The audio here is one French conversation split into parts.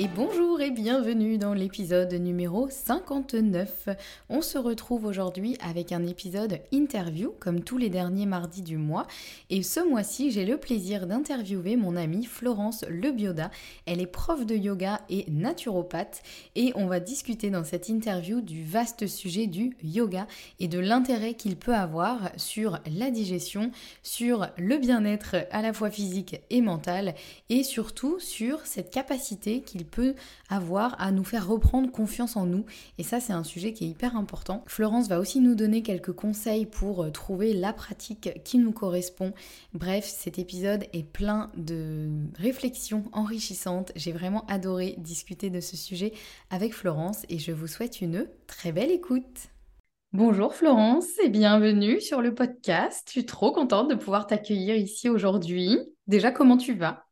et bonjour et bienvenue dans l'épisode numéro 59. On se retrouve aujourd'hui avec un épisode interview comme tous les derniers mardis du mois et ce mois-ci j'ai le plaisir d'interviewer mon amie Florence Lebioda. Elle est prof de yoga et naturopathe et on va discuter dans cette interview du vaste sujet du yoga et de l'intérêt qu'il peut avoir sur la digestion, sur le bien-être à la fois physique et mental et surtout sur cette capacité qu'il peut avoir à nous faire reprendre confiance en nous. Et ça, c'est un sujet qui est hyper important. Florence va aussi nous donner quelques conseils pour euh, trouver la pratique qui nous correspond. Bref, cet épisode est plein de réflexions enrichissantes. J'ai vraiment adoré discuter de ce sujet avec Florence et je vous souhaite une très belle écoute. Bonjour Florence et bienvenue sur le podcast. Je suis trop contente de pouvoir t'accueillir ici aujourd'hui. Déjà, comment tu vas?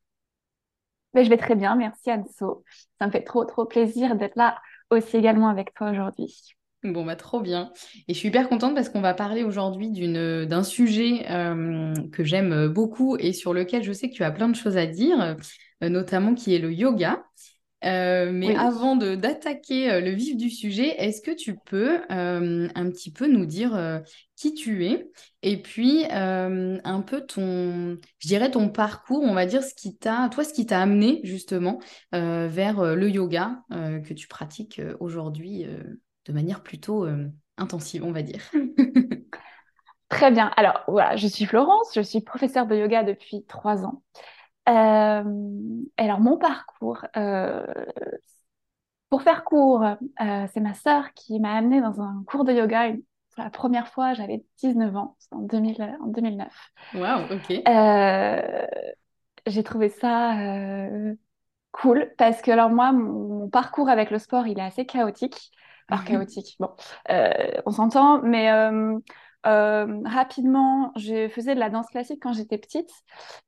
Ben, je vais très bien, merci Anso. Ça me fait trop, trop plaisir d'être là aussi également avec toi aujourd'hui. Bon, bah trop bien. Et je suis hyper contente parce qu'on va parler aujourd'hui d'un sujet euh, que j'aime beaucoup et sur lequel je sais que tu as plein de choses à dire, euh, notamment qui est le yoga. Euh, mais avant de, d'attaquer euh, le vif du sujet, est-ce que tu peux euh, un petit peu nous dire qui tu es et puis un peu ton, je dirais ton parcours, on va dire ce qui t'a, toi, ce qui t'a amené justement vers le yoga que tu pratiques aujourd'hui de manière plutôt intensive, on va dire? Très bien. Alors voilà, je suis Florence, je suis professeure de yoga depuis trois ans. Euh, alors, mon parcours, euh, pour faire court, euh, c'est ma sœur qui m'a amenée dans un cours de yoga pour la première fois, j'avais 19 ans, en, 2000, en 2009. Waouh, ok. j'ai trouvé ça cool parce que, alors, moi, mon, parcours avec le sport, il est assez chaotique. Alors, chaotique, bon, on s'entend, mais euh, rapidement, je faisais de la danse classique quand j'étais petite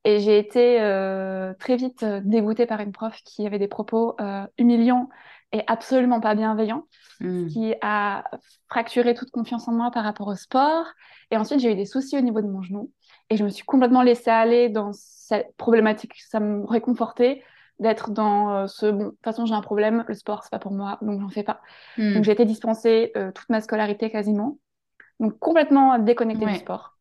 et j'ai été euh, très vite euh, dégoûtée par une prof qui avait des propos humiliants et absolument pas bienveillants, hmm. qui a fracturé toute confiance en moi par rapport au sport. Et ensuite, j'ai eu des soucis au niveau de mon genou et je me suis complètement laissée aller dans cette problématique. Ça me réconfortait d'être dans ce bon, de toute façon, j'ai un problème, le sport, c'est pas pour moi, donc j'en fais pas. Hmm. Donc j'ai été dispensée toute ma scolarité quasiment. Donc complètement déconnecté du sport.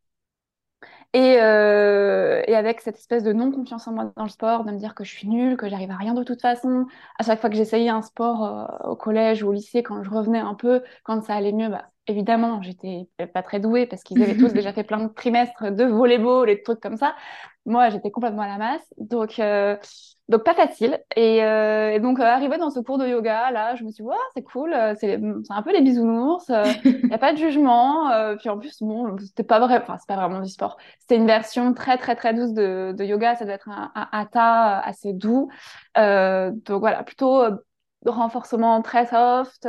Et, euh, et, avec cette espèce de non-confiance en moi dans le sport, de me dire que je suis nulle, que j'arrive à rien de toute façon. À chaque fois que j'essayais un sport euh, au collège ou au lycée, quand je revenais un peu, quand ça allait mieux, bah, évidemment, j'étais pas très douée parce qu'ils avaient tous déjà fait plein de trimestres de volleyball et de trucs comme ça. Moi, j'étais complètement à la masse. Donc, euh, donc pas facile. Et, euh, et donc, euh, arrivé dans ce cours de yoga, là, je me suis dit, ouais, c'est cool, euh, c'est un peu les bisounours, il n'y a pas de jugement. puis en plus, bon, c'était pas vrai, enfin, c'est pas vraiment du sport. C'était une version très, très, très douce de, de yoga. Ça doit être un, un hatha assez doux. donc voilà, plutôt renforcement très soft,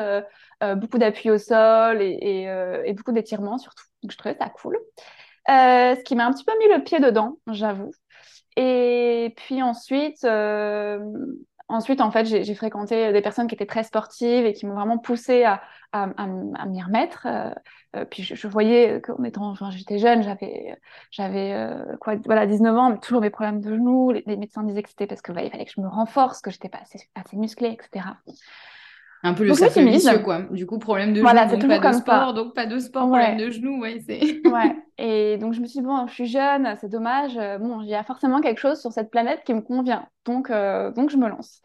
beaucoup d'appui au sol et, et, beaucoup d'étirements surtout. Donc, je trouvais ça cool. Euh, ce qui m'a un petit peu mis le pied dedans, j'avoue. Et puis ensuite, euh, ensuite en fait, j'ai fréquenté des personnes qui étaient très sportives et qui m'ont vraiment poussé à, à, m'y remettre. Euh, puis je, voyais qu'en étant, jeune, j'avais, j'avais quoi, voilà, 19 ans, toujours mes problèmes de genoux. Les, médecins disaient que c'était parce que il fallait que je me renforce, que j'étais pas assez, assez musclée, etc. Un peu le cercle vicieux, quoi. Du coup, problème de voilà, genoux, donc pas de sport, ça. donc pas de sport, ouais. problème de genoux, ouais, c'est... ouais, et donc je me suis dit, bon, je suis jeune, c'est dommage, bon, il y a forcément quelque chose sur cette planète qui me convient, donc, euh, donc je me lance.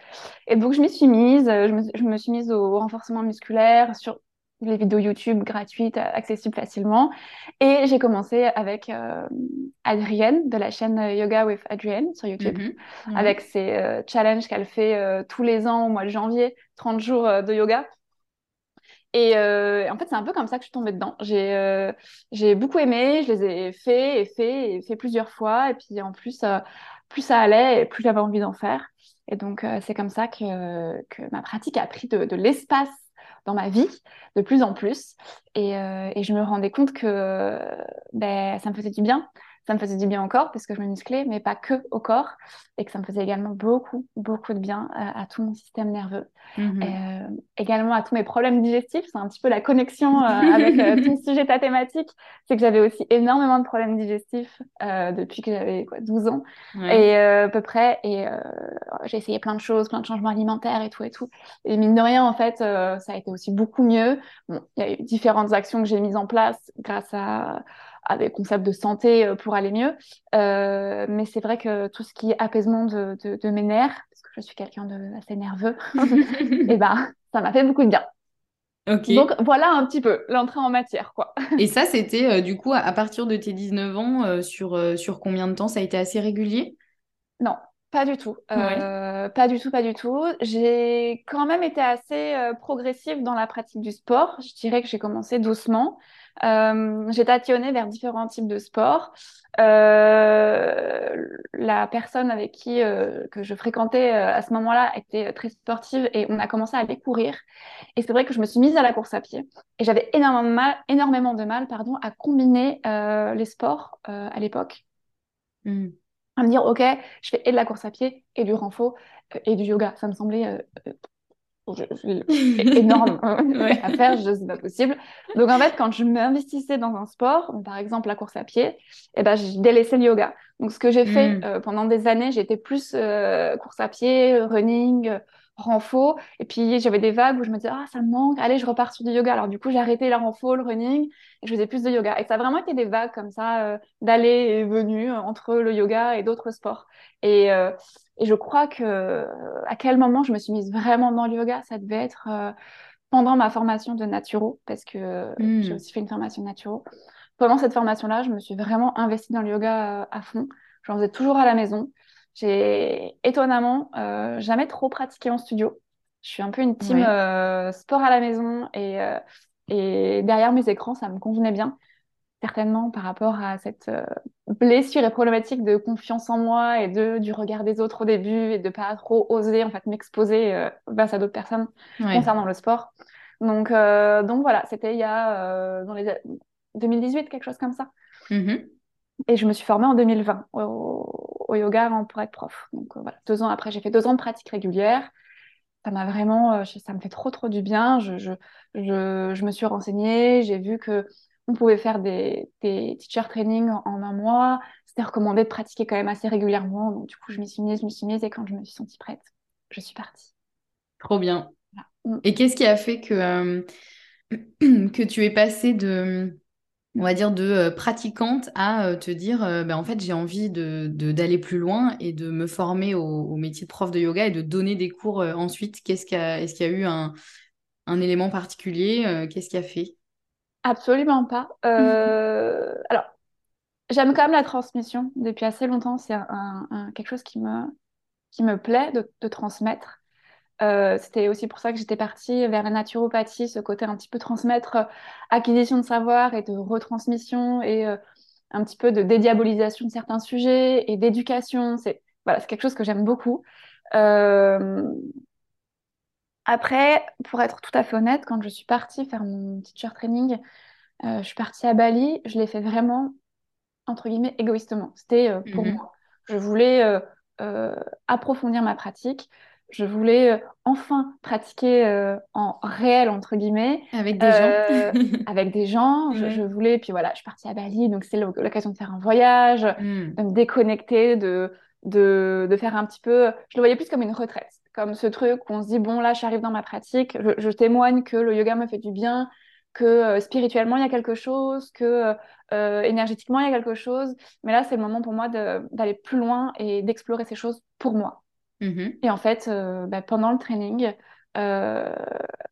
Et donc je m'y suis mise, je me, je me suis mise au renforcement musculaire, sur les vidéos YouTube gratuites, accessibles facilement. Et j'ai commencé avec euh, Adrienne de la chaîne Yoga with Adrienne sur YouTube, Mhm, mhm. avec ses euh, challenges qu'elle fait euh, tous les ans au mois de janvier, 30 jours euh, de yoga. Et euh, en fait, c'est un peu comme ça que je suis tombée dedans. J'ai euh, j'ai beaucoup aimé, je les ai fait et fait et fait plusieurs fois. Et puis en plus, euh, plus ça allait, et plus j'avais envie d'en faire. Et donc, euh, c'est comme ça que, que ma pratique a pris de, de l'espace dans ma vie de plus en plus. Et, euh, je me rendais compte que ben, ça me faisait du bien. Ça me faisait du bien au corps parce que je me musclais, mais pas que au corps. Et que ça me faisait également beaucoup, beaucoup de bien à, à tout mon système nerveux. Mhm. Euh, également à tous mes problèmes digestifs. C'est un petit peu la connexion euh, avec euh, ton sujet, ta thématique. C'est que j'avais aussi énormément de problèmes digestifs euh, depuis que j'avais quoi, 12 ans. Ouais. Et euh, à peu près. Et euh, j'ai essayé plein de choses, plein de changements alimentaires et tout et tout. Et mine de rien, en fait, euh, ça a été aussi beaucoup mieux. Bon, il y a eu différentes actions que j'ai mises en place grâce à, à des concepts de santé euh, pour aller mieux. Euh, mais c'est vrai que tout ce qui est apaisement de, de, de mes nerfs, parce que je suis quelqu'un de assez nerveux, et ben ça m'a fait beaucoup de bien. Donc voilà un petit peu l'entrée en matière, quoi. Et ça, c'était euh, du coup à, partir de tes 19 ans, euh, sur, sur combien de temps? Ça a été assez régulier? Non, pas du tout. Euh, pas du tout, pas du tout. J'ai quand même été assez euh, progressive dans la pratique du sport. Je dirais que j'ai commencé doucement. Euh, j'ai tatillonné vers différents types de sports. Euh, la personne avec qui que je fréquentais à ce moment-là était très sportive et on a commencé à aller courir. Et c'est vrai que je me suis mise à la course à pied. Et j'avais énormément de mal, énormément de mal, pardon, à combiner les sports à l'époque Mhm. À me dire, OK, je fais et de la course à pied et du renfo euh, et du yoga. Ça me semblait euh, euh, je- je- énorme Ouais. à faire, je c'est pas possible. Donc en fait, quand je m'investissais dans un sport, par exemple la course à pied, eh ben, je délaissais le yoga. Donc ce que j'ai fait euh, pendant des années, j'étais plus euh, course à pied, running, renfo. Et puis j'avais des vagues où je me disais, ah, ça me manque, allez, je repars sur du yoga. Alors du coup, j'ai arrêté la renfo, le running, et je faisais plus de yoga. Et ça a vraiment été des vagues comme ça, euh, d'aller et venue euh, entre le yoga et d'autres sports. Et, euh, et je crois que euh, à quel moment je me suis mise vraiment dans le yoga, ça devait être euh, pendant ma formation de naturo, parce que j'ai Mhm. aussi fait une formation de naturo. Pendant cette formation-là, je me suis vraiment investie dans le yoga à fond. J'en faisais toujours à la maison. J'ai étonnamment euh, jamais trop pratiqué en studio. Je suis un peu une team Ouais. euh, sport à la maison et, euh, et derrière mes écrans, ça me convenait bien certainement par rapport à cette blessure et problématique de confiance en moi et de, du regard des autres au début et de pas trop oser en fait m'exposer face à d'autres personnes Ouais. concernant le sport. Donc, donc voilà, c'était il y a dans les 2018, quelque chose comme ça. Mhm. Et je me suis formée en 2020 au, au yoga en- pour être prof. Donc euh, voilà, deux ans après, j'ai fait deux ans de pratique régulière. Ça m'a vraiment, euh, ça me fait trop trop du bien. Je, je, je, je me suis renseignée, j'ai vu que on pouvait faire des, des teacher training en, en un mois. C'était recommandé de pratiquer quand même assez régulièrement. Donc du coup, je m'y suis mise, je m'y suis mise et quand je me suis sentie prête, je suis partie. Trop bien. Voilà. Mm. Et qu'est-ce qui a fait que, euh, que tu es passée de, on va dire, de euh, pratiquante à euh, te dire, euh, ben, en fait, j'ai envie de, de- d'aller plus loin et de me former au, métier de prof de yoga et de donner des cours ensuite. Qu'est-ce qu'il est-ce qu'il y a eu un, un élément particulier? qu'est-ce qui a fait? Absolument pas. Alors, j'aime quand même la transmission depuis assez longtemps. C'est un- quelque chose qui me, qui me plaît de, de transmettre. Euh, c'était aussi pour ça que j'étais partie vers la naturopathie, ce côté un petit peu transmettre, euh, acquisition de savoir et de retransmission et euh, un petit peu de dédiabolisation de certains sujets et d'éducation. C'est voilà, c'est quelque chose que j'aime beaucoup. Après, pour être tout à fait honnête, quand je suis partie faire mon teacher training, je suis partie à Bali, je l'ai fait vraiment entre guillemets, égoïstement. C'était pour Mhm. moi. Je voulais approfondir ma pratique. Je voulais euh, enfin pratiquer euh, en réel, entre guillemets, Avec des gens. euh, avec des gens. Je, voulais, puis voilà, je suis partie à Bali, donc c'est l'oc- l'occasion de faire un voyage, Mm. de me déconnecter, de, de, de faire un petit peu. Je le voyais plus comme une retraite, comme ce truc où on se dit, bon, là, j'arrive dans ma pratique, je, je témoigne que le yoga me fait du bien, que euh, spirituellement, il y a quelque chose, que euh, énergétiquement, il y a quelque chose. Mais là, c'est le moment pour moi d'aller plus loin et d'explorer ces choses pour moi. Mhm. Et en fait, euh, bah, pendant le training, euh,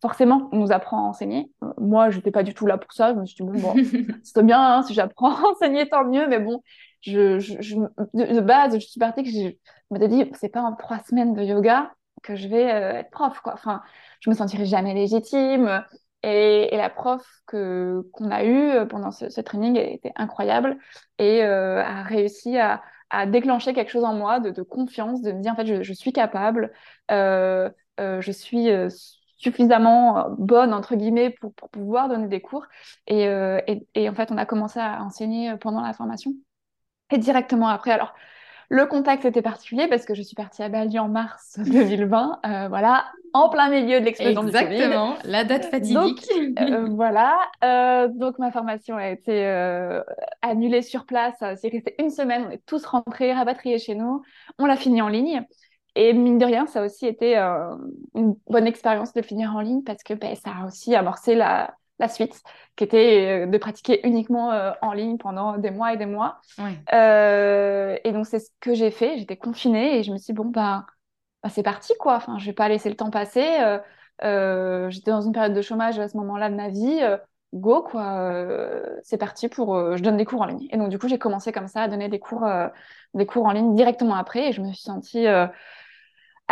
forcément, on nous apprend à enseigner. Moi, je n'étais pas du tout là pour ça. Je me suis dit, bon, bon, c'est bien, hein, si j'apprends à enseigner, tant mieux. Mais bon, je, je, je- de, de base, je suis partie que je, je m'étais dit, c'est pas en trois semaines de yoga que je vais euh, être prof, quoi. Enfin, je me sentirais jamais légitime. Et, et la prof que qu'on a eue pendant ce, ce training était incroyable et euh, a réussi à, à déclencher quelque chose en moi de, confiance, de me dire en fait je, suis capable, euh, euh, je suis euh, suffisamment bonne entre guillemets pour, pouvoir donner des cours. Et, et, et en fait on a commencé à enseigner pendant la formation et directement après. Alors le contexte était particulier parce que je suis partie à Bali en mars 2020, euh, voilà, en plein milieu de l'explosion du Covid. Exactement, la date Donc, fatidique. euh, voilà. Euh, donc, ma formation a été annulée sur place. C'est resté une semaine. On est tous rentrés, rapatriés chez nous. On l'a fini en ligne. Et mine de rien, ça a aussi été une bonne expérience de finir en ligne parce que ben, ça a aussi amorcé la, la suite, qui était euh, de pratiquer uniquement euh, en ligne pendant des mois et des mois. Euh, et donc, c'est ce que j'ai fait. J'étais confinée et je me suis dit, bon, bah, bah, c'est parti, quoi. Enfin, je vais pas laisser le temps passer. Euh, j'étais dans une période de chômage à ce moment-là de ma vie. Go, quoi. C'est parti pour. je donne des cours en ligne. Et donc, du coup, j'ai commencé comme ça à donner des cours, des cours en ligne directement après. Et je me suis sentie à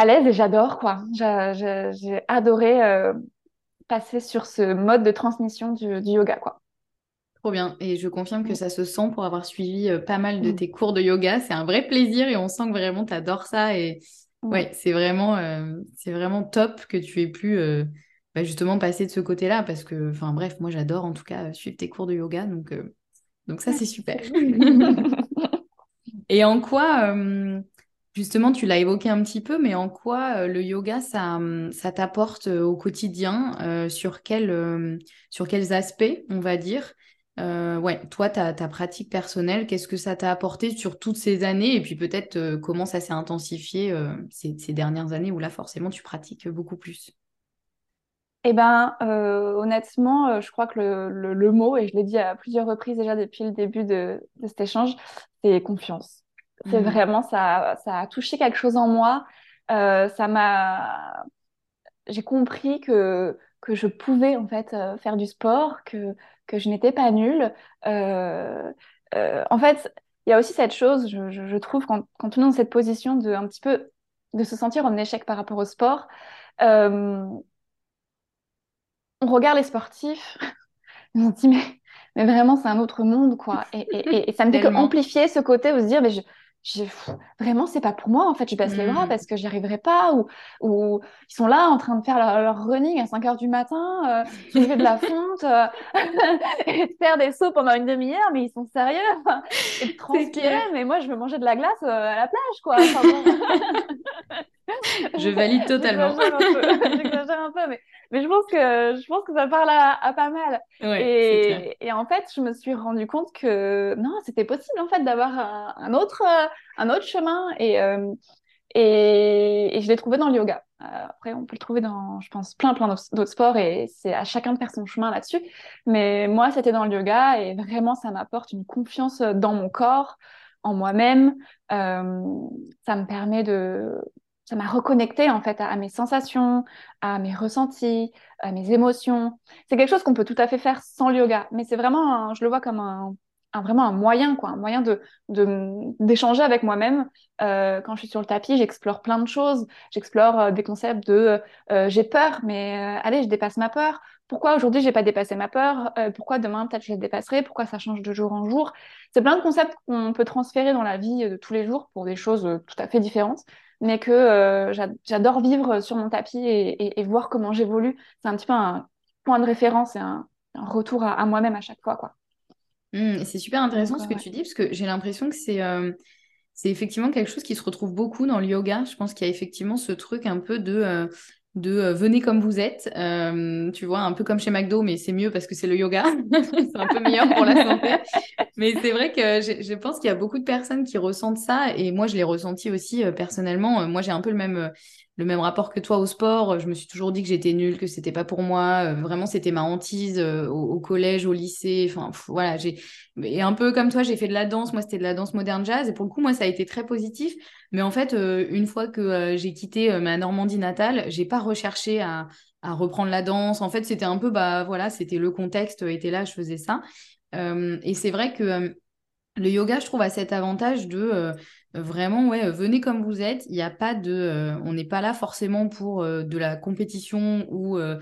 l'aise et j'adore, quoi. J'ai adoré passer sur ce mode de transmission du, du yoga, quoi. Trop bien. Et je confirme que ça se sent pour avoir suivi euh, pas mal de Mm. tes cours de yoga. C'est un vrai plaisir et on sent que vraiment tu adores ça. Et Mm. ouais, c'est vraiment, euh, c'est vraiment top que tu aies pu euh, bah, justement passer de ce côté-là parce que, enfin bref, moi j'adore en tout cas suivre tes cours de yoga. Donc, donc ça, c'est super. Et en quoi, justement, tu l'as évoqué un petit peu, mais en quoi euh, le yoga, ça, hum, t'apporte euh, au quotidien, euh, euh, sur quels aspects, on va dire? Toi, ta, pratique personnelle, qu'est-ce que ça t'a apporté sur toutes ces années, et puis peut-être comment ça s'est intensifié ces, dernières années où là, forcément, tu pratiques beaucoup plus? Eh euh, honnêtement, je crois que le, mot, et je l'ai dit à plusieurs reprises déjà depuis le début de cet échange, c'est confiance. C'est Mhm. vraiment, ça, ça a touché quelque chose en moi. Euh, ça m'a, j'ai compris que, que je pouvais en fait euh, faire du sport, que, que je n'étais pas nulle. Euh, en fait, il y a aussi cette chose, je, je, je trouve, quand, quand on est dans cette position de un petit peu de se sentir en échec par rapport au sport. On regarde les sportifs, on se dit, mais, mais vraiment, c'est un autre monde, quoi. Et, et, et- et ça ne fait que amplifier ce côté où se dire, mais je, je- vraiment, c'est pas pour moi, en fait, je baisse les bras Mhm. parce que j'y arriverai pas, ou, ou ils sont là en train de faire leur, leur running à 5 heures du matin, euh, soulever de la fonte, euh, et de faire des sauts pendant une demi-heure, mais ils sont sérieux, et de transpirer, mais moi, je veux manger de la glace euh, à la plage, quoi. Enfin, bon. Je valide totalement. J'exagère un peu, j'exagère un peu, mais, mais je pense que, je pense que ça parle à, à pas mal. Ouais. Et, et en fait, je me suis rendu compte que non, c'était possible en fait d'avoir un, un autre, euh, un autre chemin. Et, euh, et, et je l'ai trouvé dans le yoga. Euh, après, on peut le trouver dans, je pense, plein, plein d'autres d'autres sports et c'est à chacun de faire son chemin là-dessus. Mais moi, c'était dans le yoga et vraiment, ça m'apporte une confiance dans mon corps, en moi-même. Euh, ça me permet de ça m'a reconnecté en fait à, mes sensations, à mes ressentis, à mes émotions. C'est quelque chose qu'on peut tout à fait faire sans le yoga, mais c'est vraiment, je le vois comme un, vraiment un moyen, quoi, un moyen de d'échanger avec moi-même. Euh, quand je suis sur le tapis, j'explore plein de choses. J'explore euh, des concepts de euh, j'ai peur, mais allez, je dépasse ma peur. Pourquoi aujourd'hui j'ai pas dépassé ma peur? Pourquoi demain peut-être je la dépasserai? Pourquoi ça change de jour en jour? C'est plein de concepts qu'on peut transférer dans la vie de tous les jours pour des choses tout à fait différentes mais que j'adore vivre sur mon tapis et, voir comment j'évolue. C'est un petit peu un point de référence et un, retour à, moi-même à chaque fois. Quoi. Mmh, c'est super intéressant ce que tu dis, parce que j'ai l'impression que c'est c'est effectivement quelque chose qui se retrouve beaucoup dans le yoga. Je pense qu'il y a effectivement ce truc un peu de de euh, venez comme vous êtes, euh, tu vois, un peu comme chez McDo, mais c'est mieux parce que c'est le yoga, c'est un peu meilleur pour la santé. Mais c'est vrai que je pense qu'il y a beaucoup de personnes qui ressentent ça, et moi je l'ai ressenti aussi euh, personnellement. Moi j'ai un peu le même, le même rapport que toi au sport. Je me suis toujours dit que j'étais nulle, que c'était pas pour moi. Euh, vraiment, c'était ma hantise euh, au, collège, au lycée. Enfin, voilà, j'ai et un peu comme toi, j'ai fait de la danse. Moi, c'était de la danse moderne jazz, et pour le coup, moi, ça a été très positif. Mais en fait, euh, une fois que j'ai quitté ma Normandie natale, j'ai pas recherché à, à reprendre la danse. En fait, c'était un peu, bah voilà, c'était le contexte était là, je faisais ça. et c'est vrai que le yoga, je trouve, a cet avantage de Vraiment, ouais, venez comme vous êtes. Il n'y a pas de, euh, on n'est pas là forcément pour euh, de la compétition ou euh,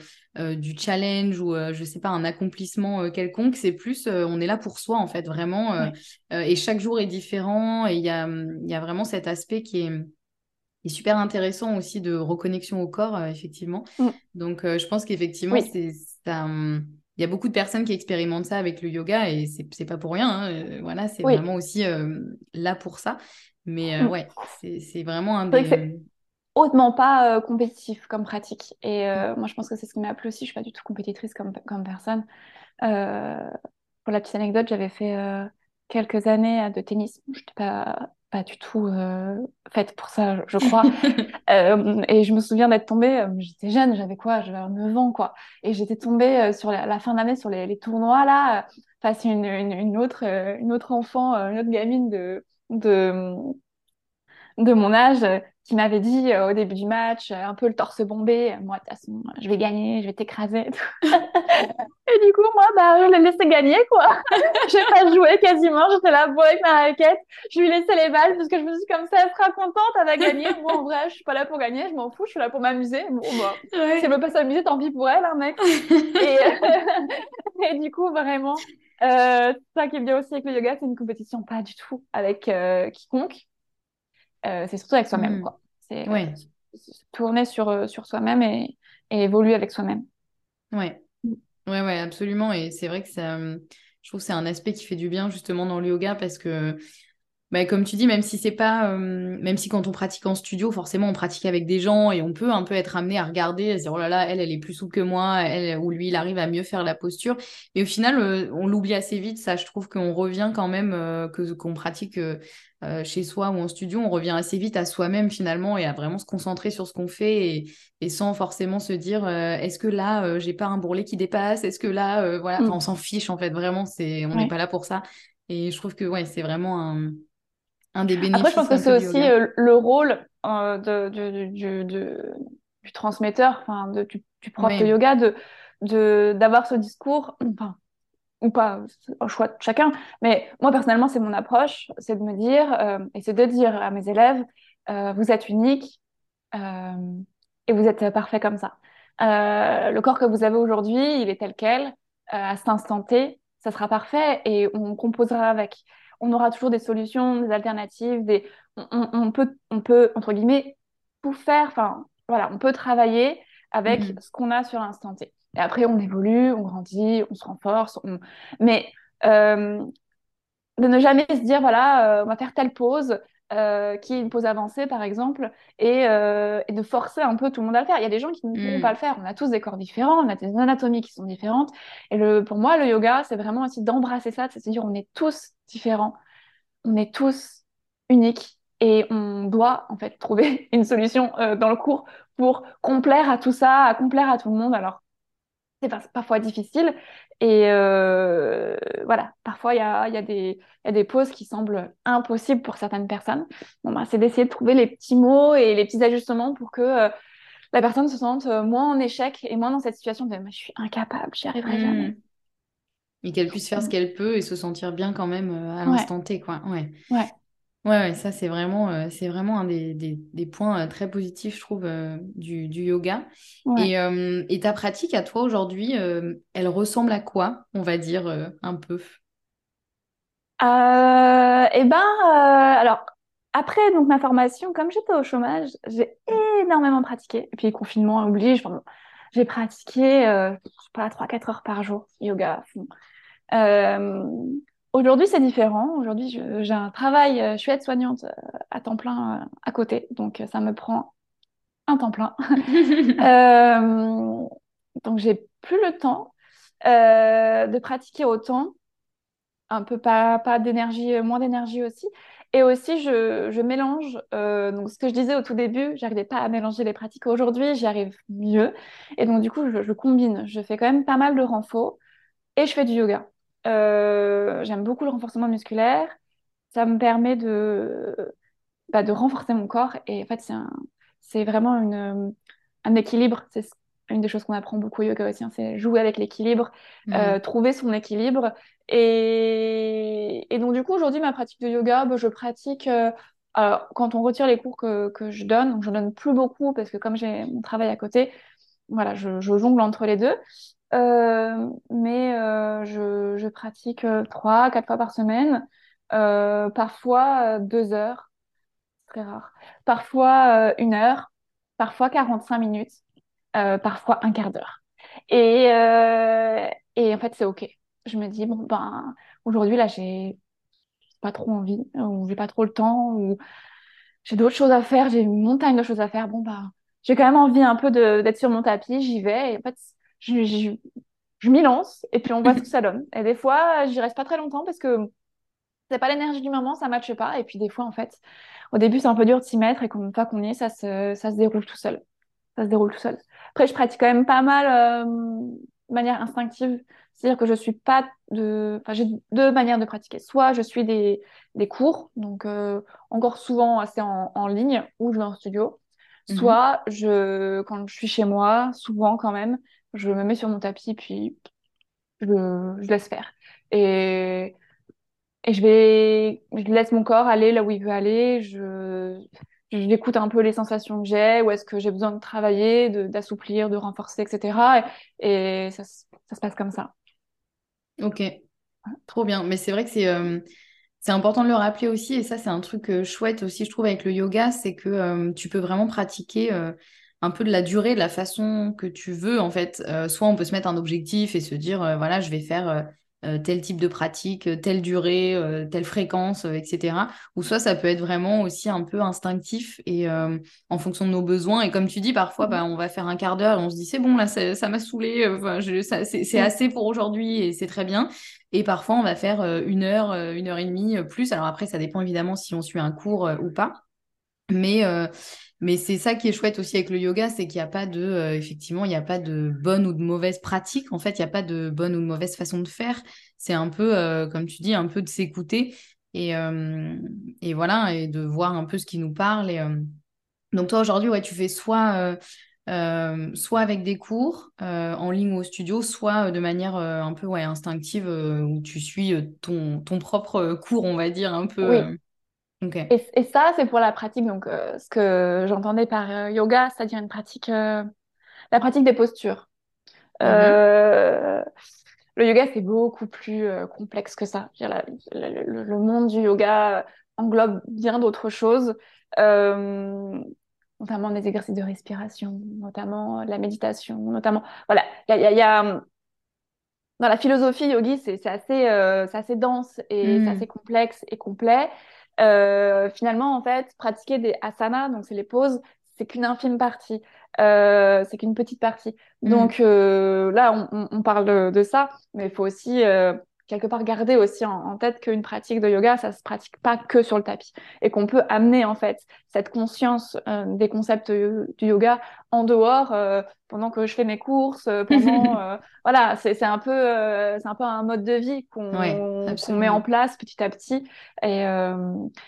du challenge ou je sais pas un accomplissement quelconque. C'est plus, on est là pour soi en fait, vraiment. et chaque jour est différent et il y a, y a vraiment cet aspect qui est, est super intéressant aussi de reconnexion au corps, effectivement. Mm. Donc, je pense qu'effectivement, c'est il y a beaucoup de personnes qui expérimentent ça avec le yoga et c'est pas pour rien. Hein. Voilà, c'est vraiment aussi là pour ça. Mais euh, mm. ouais, c'est vraiment un des... C'est hautement pas euh, compétitif comme pratique. Et euh, moi, je pense que c'est ce qui m'a plu aussi. Je suis pas du tout compétitrice comme, comme personne. pour la petite anecdote, j'avais fait quelques années de tennis. Je n'étais pas, pas du tout faite pour ça, je crois. et je me souviens d'être tombée, j'étais jeune, j'avais quoi? J'avais 9 ans, quoi. Et j'étais tombée sur la, fin d'année sur les, les, tournois, là, face à une, une, une, autre, une autre enfant, une autre gamine de de, de mon âge qui m'avait dit euh, au début du match, euh, un peu le torse bombé, moi, de toute façon, je vais gagner, je vais t'écraser. et du coup, moi, bah, je l'ai laissé gagner, quoi. j'ai pas joué quasiment, j'étais là, beau avec ma raquette, je lui laissé les balles parce que je me suis dit, comme ça, elle sera contente, elle va gagner. Moi, en vrai, je suis pas là pour gagner, je m'en fous, je suis là pour m'amuser. Bon, bah, si elle veut pas s'amuser, tant pis pour elle, hein, mec. et, et du coup, vraiment, euh, ça qui est bien aussi avec le yoga, c'est une compétition pas du tout avec euh, quiconque. Euh, c'est surtout avec soi-même, mm. quoi. C'est tourner sur, sur soi-même et, et, évoluer avec soi-même. Ouais. Mm. Ouais, ouais, absolument. Et c'est vrai que ça, je trouve que c'est un aspect qui fait du bien justement dans le yoga parce que bah, comme tu dis, même si c'est pas, euh, même si quand on pratique en studio, forcément on pratique avec des gens et on peut un peu être amené à regarder, à se dire oh là là, elle, elle est plus souple que moi, elle ou lui, il arrive à mieux faire la posture. Mais au final, euh, on l'oublie assez vite. Ça, je trouve qu'on revient quand même euh, que qu'on pratique chez soi ou en studio, on revient assez vite à soi-même finalement et à vraiment se concentrer sur ce qu'on fait et, sans forcément se dire est-ce que là j'ai pas un bourrelet qui dépasse, est-ce que là voilà, mm. on s'en fiche en fait vraiment, c'est on n'est pas là pour ça. Et je trouve que ouais, c'est vraiment un un des bénéfices. Après, je pense que c'est aussi euh, le rôle euh, de, du, du, transmetteur, enfin, du, prof de yoga, de d'avoir ce discours, enfin, ou pas, au choix de chacun. Mais moi, personnellement, c'est mon approche, c'est de me dire, euh, et c'est de dire à mes élèves, vous êtes unique et vous êtes parfait comme ça. le corps que vous avez aujourd'hui, il est tel quel, à cet instant T, ça sera parfait et on composera avec on aura toujours des solutions, des alternatives, des... On, peut, on peut, entre guillemets, tout faire. Enfin, voilà, on peut travailler avec mm. ce qu'on a sur l'instant T. Et après, on évolue, on grandit, on se renforce. Mais euh, de ne jamais se dire, voilà, euh, on va faire telle pause, euh, qui est une pause avancée, par exemple, et, de forcer un peu tout le monde à le faire. Il y a des gens qui ne pourront mm. pas le faire. On a tous des corps différents, on a des anatomies qui sont différentes. Et le, pour moi, le yoga, c'est vraiment aussi d'embrasser ça, c'est à dire on est tous différents, on est tous uniques et on doit en fait trouver une solution euh, dans le cours pour complaire à tout ça, à complaire à tout le monde. Alors c'est parfois difficile. Et euh, voilà, parfois il y a, y, a y a, des pauses qui semblent impossibles pour certaines personnes. Bon, bah, c'est d'essayer de trouver les petits mots et les petits ajustements pour que euh, la personne se sente euh, moins en échec et moins dans cette situation de je suis incapable, j'y arriverai mmh. jamais. Et qu'elle puisse faire ce qu'elle peut et se sentir bien quand même à l'instant T, quoi. Ouais. Ouais. Ouais, ça c'est vraiment, euh, c'est vraiment un des, des, points euh, très positifs, je trouve, euh, du, du, yoga. Et, et, ta pratique à toi aujourd'hui, elle ressemble à quoi, on va dire, un peu? Eh ben, alors, après donc, ma formation, comme j'étais au chômage, j'ai énormément pratiqué. Et puis, confinement oblige, j'ai pratiqué, je sais pas, 3-4 heures par jour, yoga à fond. Aujourd'hui, c'est différent. Aujourd'hui, j'ai un travail, euh, je suis aide-soignante euh, à temps plein euh, à côté, donc ça me prend un temps plein. donc, j'ai plus le temps de pratiquer autant, un peu pas, pas d'énergie, moins d'énergie aussi. Et aussi, je, je mélange, donc ce que je disais au tout début, j'arrivais pas à mélanger les pratiques. Aujourd'hui, j'y arrive mieux. Et donc, du coup, je, je, combine. Je fais quand même pas mal de renfort et je fais du yoga. Euh, j'aime beaucoup le renforcement musculaire. Ça me permet de, bah, de renforcer mon corps. Et en fait, c'est un, c'est vraiment une, un équilibre. C'est une des choses qu'on apprend beaucoup au yoga aussi. Hein, c'est jouer avec l'équilibre, mmh. euh, trouver son équilibre. Et, et donc, du coup, aujourd'hui, ma pratique de yoga, bah, je pratique. Euh, alors, quand on retire les cours que, que je donne, donc je donne plus beaucoup parce que comme j'ai mon travail à côté, voilà, je, je jongle entre les deux. Euh, mais euh, je, je, pratique euh, trois, quatre fois par semaine, parfois deux heures, très rare, parfois une heure, parfois 45 minutes, parfois un quart d'heure. Et, et en fait, c'est OK. Je me dis, bon, ben, aujourd'hui, là, j'ai pas trop envie, ou j'ai pas trop le temps, ou j'ai d'autres choses à faire, j'ai une montagne de choses à faire. Bon, bah, j'ai quand même envie un peu d'être sur mon tapis, j'y vais. Et en fait, je, je, je m'y lance et puis on voit ce que ça donne. Et des fois, j'y reste pas très longtemps parce que c'est pas l'énergie du moment, ça matche pas. Et puis des fois, en fait, au début, c'est un peu dur de s'y mettre et une fois qu'on y est, ça se, ça se déroule tout seul. Ça se déroule tout seul. Après, je pratique quand même pas mal euh, de manière instinctive. C'est-à-dire que je suis pas de. Enfin, j'ai deux manières de pratiquer. Soit je suis des, des cours, donc euh, encore souvent assez en, en ligne, ou je vais en studio. Mhm. Soit je, quand je suis chez moi, souvent quand même, je me mets sur mon tapis, puis je, laisse faire. Et, et je vais, je laisse mon corps aller là où il veut aller. Je, j'écoute un peu les sensations que j'ai, où est-ce que j'ai besoin de travailler, d'assouplir, de renforcer, etc. Et, ça, ça, se passe comme ça. Ok, trop bien. Mais c'est vrai que c'est euh, important de le rappeler aussi, et ça c'est un truc euh, chouette aussi, je trouve, avec le yoga, c'est que euh, tu peux vraiment pratiquer un peu de la durée, de la façon que tu veux, en fait. Euh, soit on peut se mettre un objectif et se dire, euh, voilà, je vais faire euh, tel type de pratique, telle durée, telle fréquence, etc. Ou soit ça peut être vraiment aussi un peu instinctif et en fonction de nos besoins. Et comme tu dis, parfois, bah, on va faire un quart d'heure et on se dit, c'est bon, là, ça m'a saoulé, c'est assez pour aujourd'hui et c'est très bien. Et parfois, on va faire une heure, une heure et demie plus. Alors après, ça dépend évidemment si on suit un cours ou pas. Mais, mais c'est ça qui est chouette aussi avec le yoga, c'est qu'il n'y a pas de, euh, effectivement, il n'y a pas de bonne ou de mauvaise pratique. En fait, il n'y a pas de bonne ou de mauvaise façon de faire. C'est un peu, euh, comme tu dis, un peu de s'écouter et, euh, et voilà, et de voir un peu ce qui nous parle. Et, Donc toi aujourd'hui, ouais, tu fais soit, soit avec des cours en ligne ou au studio, soit de manière un peu ouais, instinctive où tu suis ton, ton propre cours, on va dire, un peu. Oui. Et, ça, c'est pour la pratique. Donc, euh, ce que j'entendais par euh, yoga, c'est-à-dire une pratique, euh, la pratique des postures. Mm-hmm. le yoga, c'est beaucoup plus complexe que ça. le, monde du yoga englobe bien d'autres choses, notamment des exercices de respiration, notamment la méditation, notamment. Voilà, il y a, dans la philosophie yogi, c'est assez, assez dense et c'est mm. assez complexe et complet. Euh, finalement, en fait, pratiquer des asanas, donc c'est les pauses, c'est qu'une infime partie, euh, c'est qu'une petite partie. Mm. Donc euh, là, on, on, parle de, de, ça, mais il faut aussi quelque part garder aussi en, tête qu'une pratique de yoga, ça se pratique pas que sur le tapis et qu'on peut amener en fait cette conscience euh, des concepts du yoga en dehors euh, pendant que je fais mes courses, euh, pendant voilà, c'est un peu c'est un peu un mode de vie qu'on met en place petit à petit et,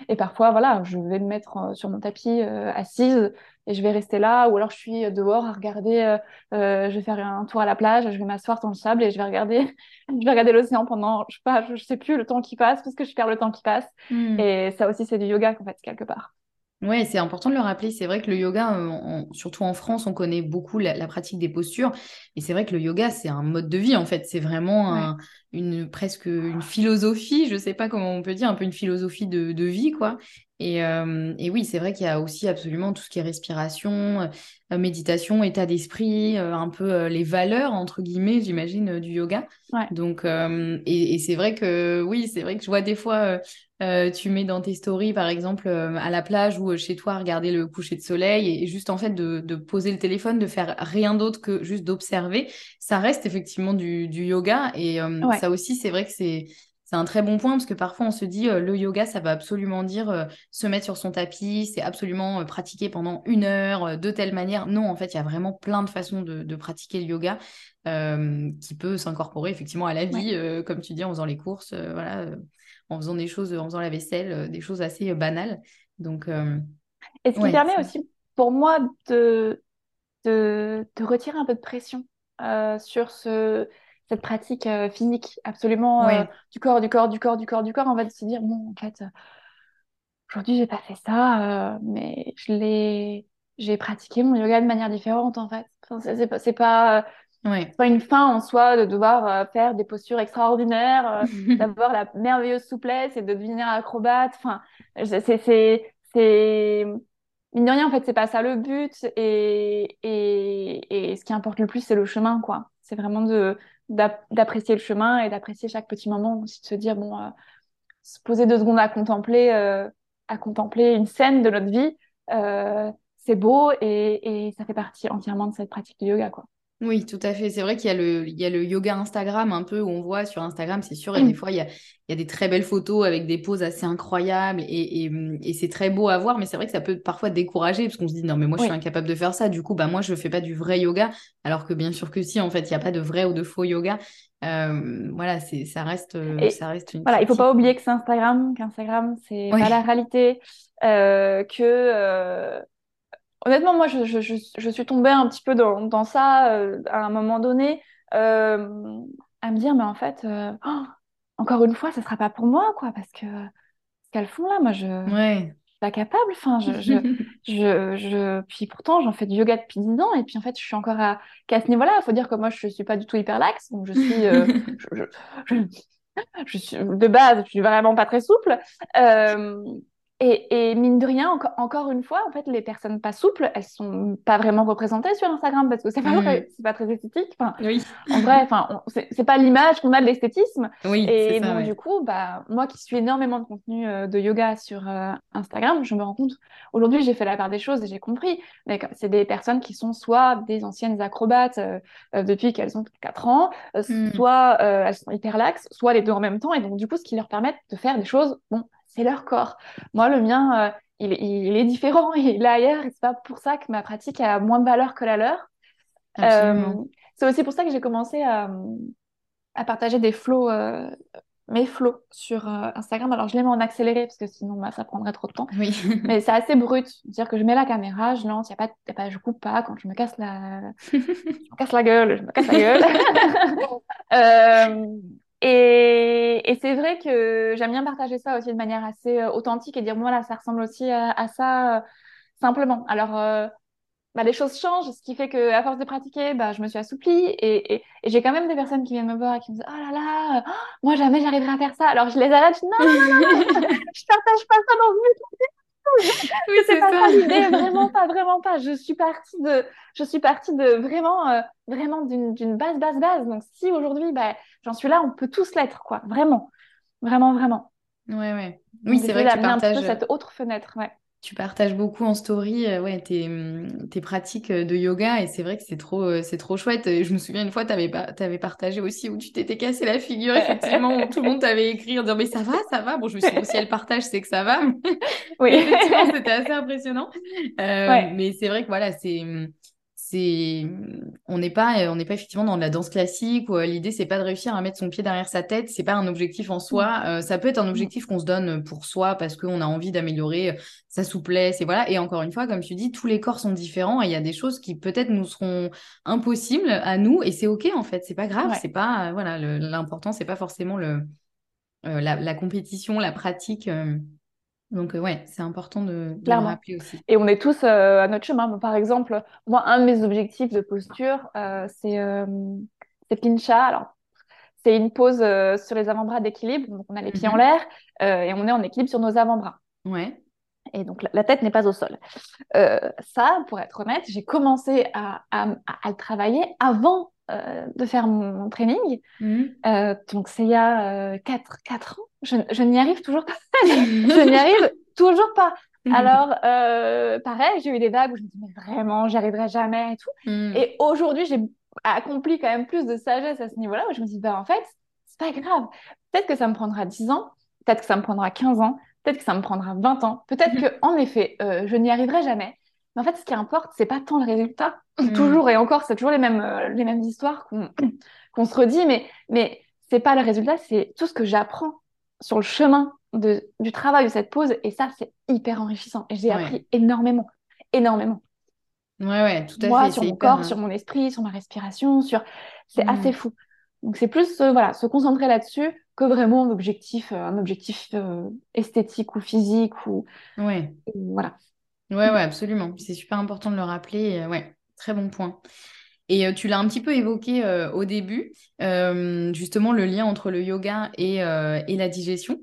et parfois voilà, je vais me mettre sur mon tapis assise et je vais rester là ou alors je suis dehors à regarder euh, euh, je vais faire un tour à la plage je vais m'asseoir dans le sable et je vais regarder je vais regarder l'océan pendant je sais pas je, sais plus le temps qui passe parce que je perds le temps qui passe hmm. et ça aussi c'est du yoga en fait quelque part oui, c'est important de le rappeler. C'est vrai que le yoga, euh, surtout en France, on connaît beaucoup la, pratique des postures. Et c'est vrai que le yoga, c'est un mode de vie, en fait. C'est vraiment une, presque une philosophie, je ne sais pas comment on peut dire, un peu une philosophie de, de vie, quoi. Euh, et, oui, c'est vrai qu'il y a aussi absolument tout ce qui est respiration, euh, méditation, état d'esprit, euh, un peu les valeurs, entre guillemets, j'imagine, du yoga. Donc, et, c'est vrai que oui, c'est vrai que je vois des fois, tu mets dans tes stories, par exemple, à la plage ou chez toi, regarder le coucher de soleil et, juste en fait de, poser le téléphone, de faire rien d'autre que juste d'observer. Ça reste effectivement du, du yoga. Et ça aussi, c'est vrai que c'est c'est un très bon point parce que parfois on se dit euh, le yoga, ça va absolument dire euh, se mettre sur son tapis, c'est absolument euh, pratiquer pendant une heure de telle manière. Non, en fait, il y a vraiment plein de façons de, pratiquer le yoga qui peut s'incorporer effectivement à la vie, comme tu dis, en faisant les courses, voilà, en faisant des choses, en faisant la vaisselle, des choses assez banales. Donc, Et ce qui permet aussi pour moi de, de, de, retirer un peu de pression sur ce cette pratique euh, physique absolument euh, du corps, du corps, du corps, du corps, du corps, on va se dire, bon, en fait, euh, aujourd'hui, j'ai pas fait ça, mais je l'ai, j'ai pratiqué mon yoga de manière différente, en fait. Enfin, c'est pas, c'est pas, pas une fin en soi de devoir faire des postures extraordinaires, d'avoir la merveilleuse souplesse et de devenir acrobate. Enfin, c'est, c'est, c'est, mine de rien, en fait, c'est pas ça le but. Et, et, et ce qui importe le plus, c'est le chemin, quoi. C'est vraiment de, d'apprécier le chemin et d'apprécier chaque petit moment, aussi de se dire, bon, euh, se poser deux secondes à contempler, euh, à contempler une scène de notre vie, euh, c'est beau et, et, ça fait partie entièrement de cette pratique du yoga, quoi. Oui, tout à fait. C'est vrai qu'il y, a le, il y a le yoga Instagram un peu où on voit sur Instagram, c'est sûr, et des fois, il y a, il y a des très belles photos avec des poses assez incroyables et, et, c'est très beau à voir, mais c'est vrai que ça peut parfois décourager parce qu'on se dit non, mais moi, je suis incapable de faire ça. Du coup, bah, moi, je ne fais pas du vrai yoga, alors que bien sûr que si, en fait, il n'y a pas de vrai ou de faux yoga. Euh, voilà, c'est, ça reste, ça reste une. Voilà, il faut pas oublier que c'est Instagram, qu'Instagram, c'est pas la réalité, euh, que euh, honnêtement, moi, je, je, je, suis tombée un petit peu dans, dans ça euh, à un moment donné, euh, à me dire, mais en fait, euh, oh, encore une fois, ce sera pas pour moi, quoi, parce que ce qu'elles font là, moi, je ouais. suis pas capable. Enfin, je, je, je, je, puis pourtant, j'en fais du yoga depuis 10 ans, et puis en fait, je suis encore à, qu'à ce niveau-là. Il faut dire que moi, je suis pas du tout hyper laxe, donc je suis, je, suis de base, je suis vraiment pas très souple. Euh, et, mine de rien, encore une fois, en fait, les personnes pas souples, elles sont pas vraiment représentées sur Instagram parce que c'est pas, mm. c'est pas très esthétique. Enfin, oui. En vrai, enfin, c'est pas l'image qu'on a de l'esthétisme. Oui, et donc, du coup, bah, moi qui suis énormément de contenu euh, de yoga sur euh, Instagram, je me rends compte, aujourd'hui, j'ai fait la part des choses et j'ai compris. Mais c'est des personnes qui sont soit des anciennes acrobates euh, depuis qu'elles ont 4 ans, mm. soit elles sont hyper laxes, soit les deux en même temps. Et donc, du coup, ce qui leur permet de faire des choses, bon, c'est leur corps. Moi, le mien, euh, il, est différent, il est ailleurs, et c'est pas pour ça que ma pratique a moins de valeur que la leur. Euh, c'est aussi pour ça que j'ai commencé à, partager des flots, euh, mes flots sur Instagram. Alors, je les mets en accéléré parce que sinon, bah, ça prendrait trop de temps. Oui. Mais c'est assez brut. C'est-à-dire que je mets la caméra, je lance, y a pas, y a pas, je coupe pas quand je me casse la, je me casse la gueule, je me casse la gueule. Et, c'est vrai que j'aime bien partager ça aussi de manière assez euh, authentique et dire, voilà, ça ressemble aussi à, ça euh, simplement. Alors, euh, bah, les choses changent, ce qui fait qu'à force de pratiquer, bah, je me suis assouplie et, j'ai quand même des personnes qui viennent me voir et qui me disent, oh là là, moi jamais j'arriverai à faire ça. Alors, je les arrête, je dis, non, non, non, je partage pas ça dans une oui, c'est pas ça l'idée, vraiment pas, vraiment pas. Je suis partie de, je suis partie de vraiment, euh, vraiment d'une base, base, base. Donc si aujourd'hui, bah, j'en suis là, on peut tous l'être, quoi. Vraiment, vraiment, vraiment. Ouais, ouais. Oui, c'est vrai que tu partages cette autre fenêtre, ouais. Tu partages beaucoup en story euh, ouais, tes, hum, tes pratiques euh, de yoga et c'est vrai que c'est trop, euh, c'est trop chouette. Je me souviens une fois, tu avais, avais, partagé aussi où tu t'étais cassé la figure, effectivement, où tout le monde t'avait écrit en disant Mais ça va, ça va? Bon, je me suis dit, si elle partage, c'est que ça va. Oui. effectivement, c'était assez impressionnant. Mais c'est vrai que voilà, c'est hum, on n'est pas on n'est pas effectivement dans de la danse classique où euh, l'idée c'est pas de réussir à mettre son pied derrière sa tête. C'est pas un objectif en soi. Mm. euh, ça peut être un mm. objectif qu'on se donne pour soi parce qu'on a envie d'améliorer euh, sa souplesse et voilà. Et encore une fois comme tu dis tous les corps sont différents et il y a des choses qui peut-être nous seront impossibles à nous et c'est ok en fait. C'est pas grave. C'est pas voilà l'important c'est pas forcément le la, compétition la pratique donc, euh, ouais, c'est important de, de le rappeler aussi. Et on est tous euh, à notre chemin. par exemple, moi, un de mes objectifs de posture, euh, c'est pincha. Alors, c'est une pose sur les avant-bras d'équilibre. Donc, on a les pieds en mhm. l'air et on est en équilibre sur nos avant-bras. Ouais. Et donc, la, tête n'est pas au sol. ça, pour être honnête, j'ai commencé à, à, le travailler avant de faire mon, training. Mhm. donc, c'est il y a 4, 4 ans je, n'y arrive toujours pas. je n'y arrive toujours pas. Mhm. Alors, euh, pareil, j'ai eu des vagues où je me dis, mais vraiment, j'y arriverai jamais et tout. Mhm. Et aujourd'hui, j'ai accompli quand même plus de sagesse à ce niveau-là où je me dis, bah, en fait, c'est pas grave. Peut-être que ça me prendra 10 ans, peut-être que ça me prendra 15 ans, peut-être que ça me prendra 20 ans, peut-être que, en effet, euh, je n'y arriverai jamais. Mais en fait, ce qui importe, c'est pas tant le résultat. toujours et encore, c'est toujours les mêmes, euh, les mêmes histoires qu'on se redit, mais, mais c'est pas le résultat, c'est tout ce que j'apprends sur le chemin de, du travail de cette pause. Et ça, c'est hyper enrichissant. Et j'ai appris énormément, énormément. Ouais, ouais, tout à Moi, sur mon corps, sur mon esprit, sur ma respiration, sur... C'est assez mm. fou. Donc, c'est plus euh, voilà, se concentrer là-dessus que vraiment un objectif, euh, un objectif esthétique ou physique. Ou... Ouais. voilà. Ouais, ouais, absolument. C'est super important de le rappeler. Ouais, très bon point. Et euh, tu l'as un petit peu évoqué euh, au début, euh, justement le lien entre le yoga et, et la digestion.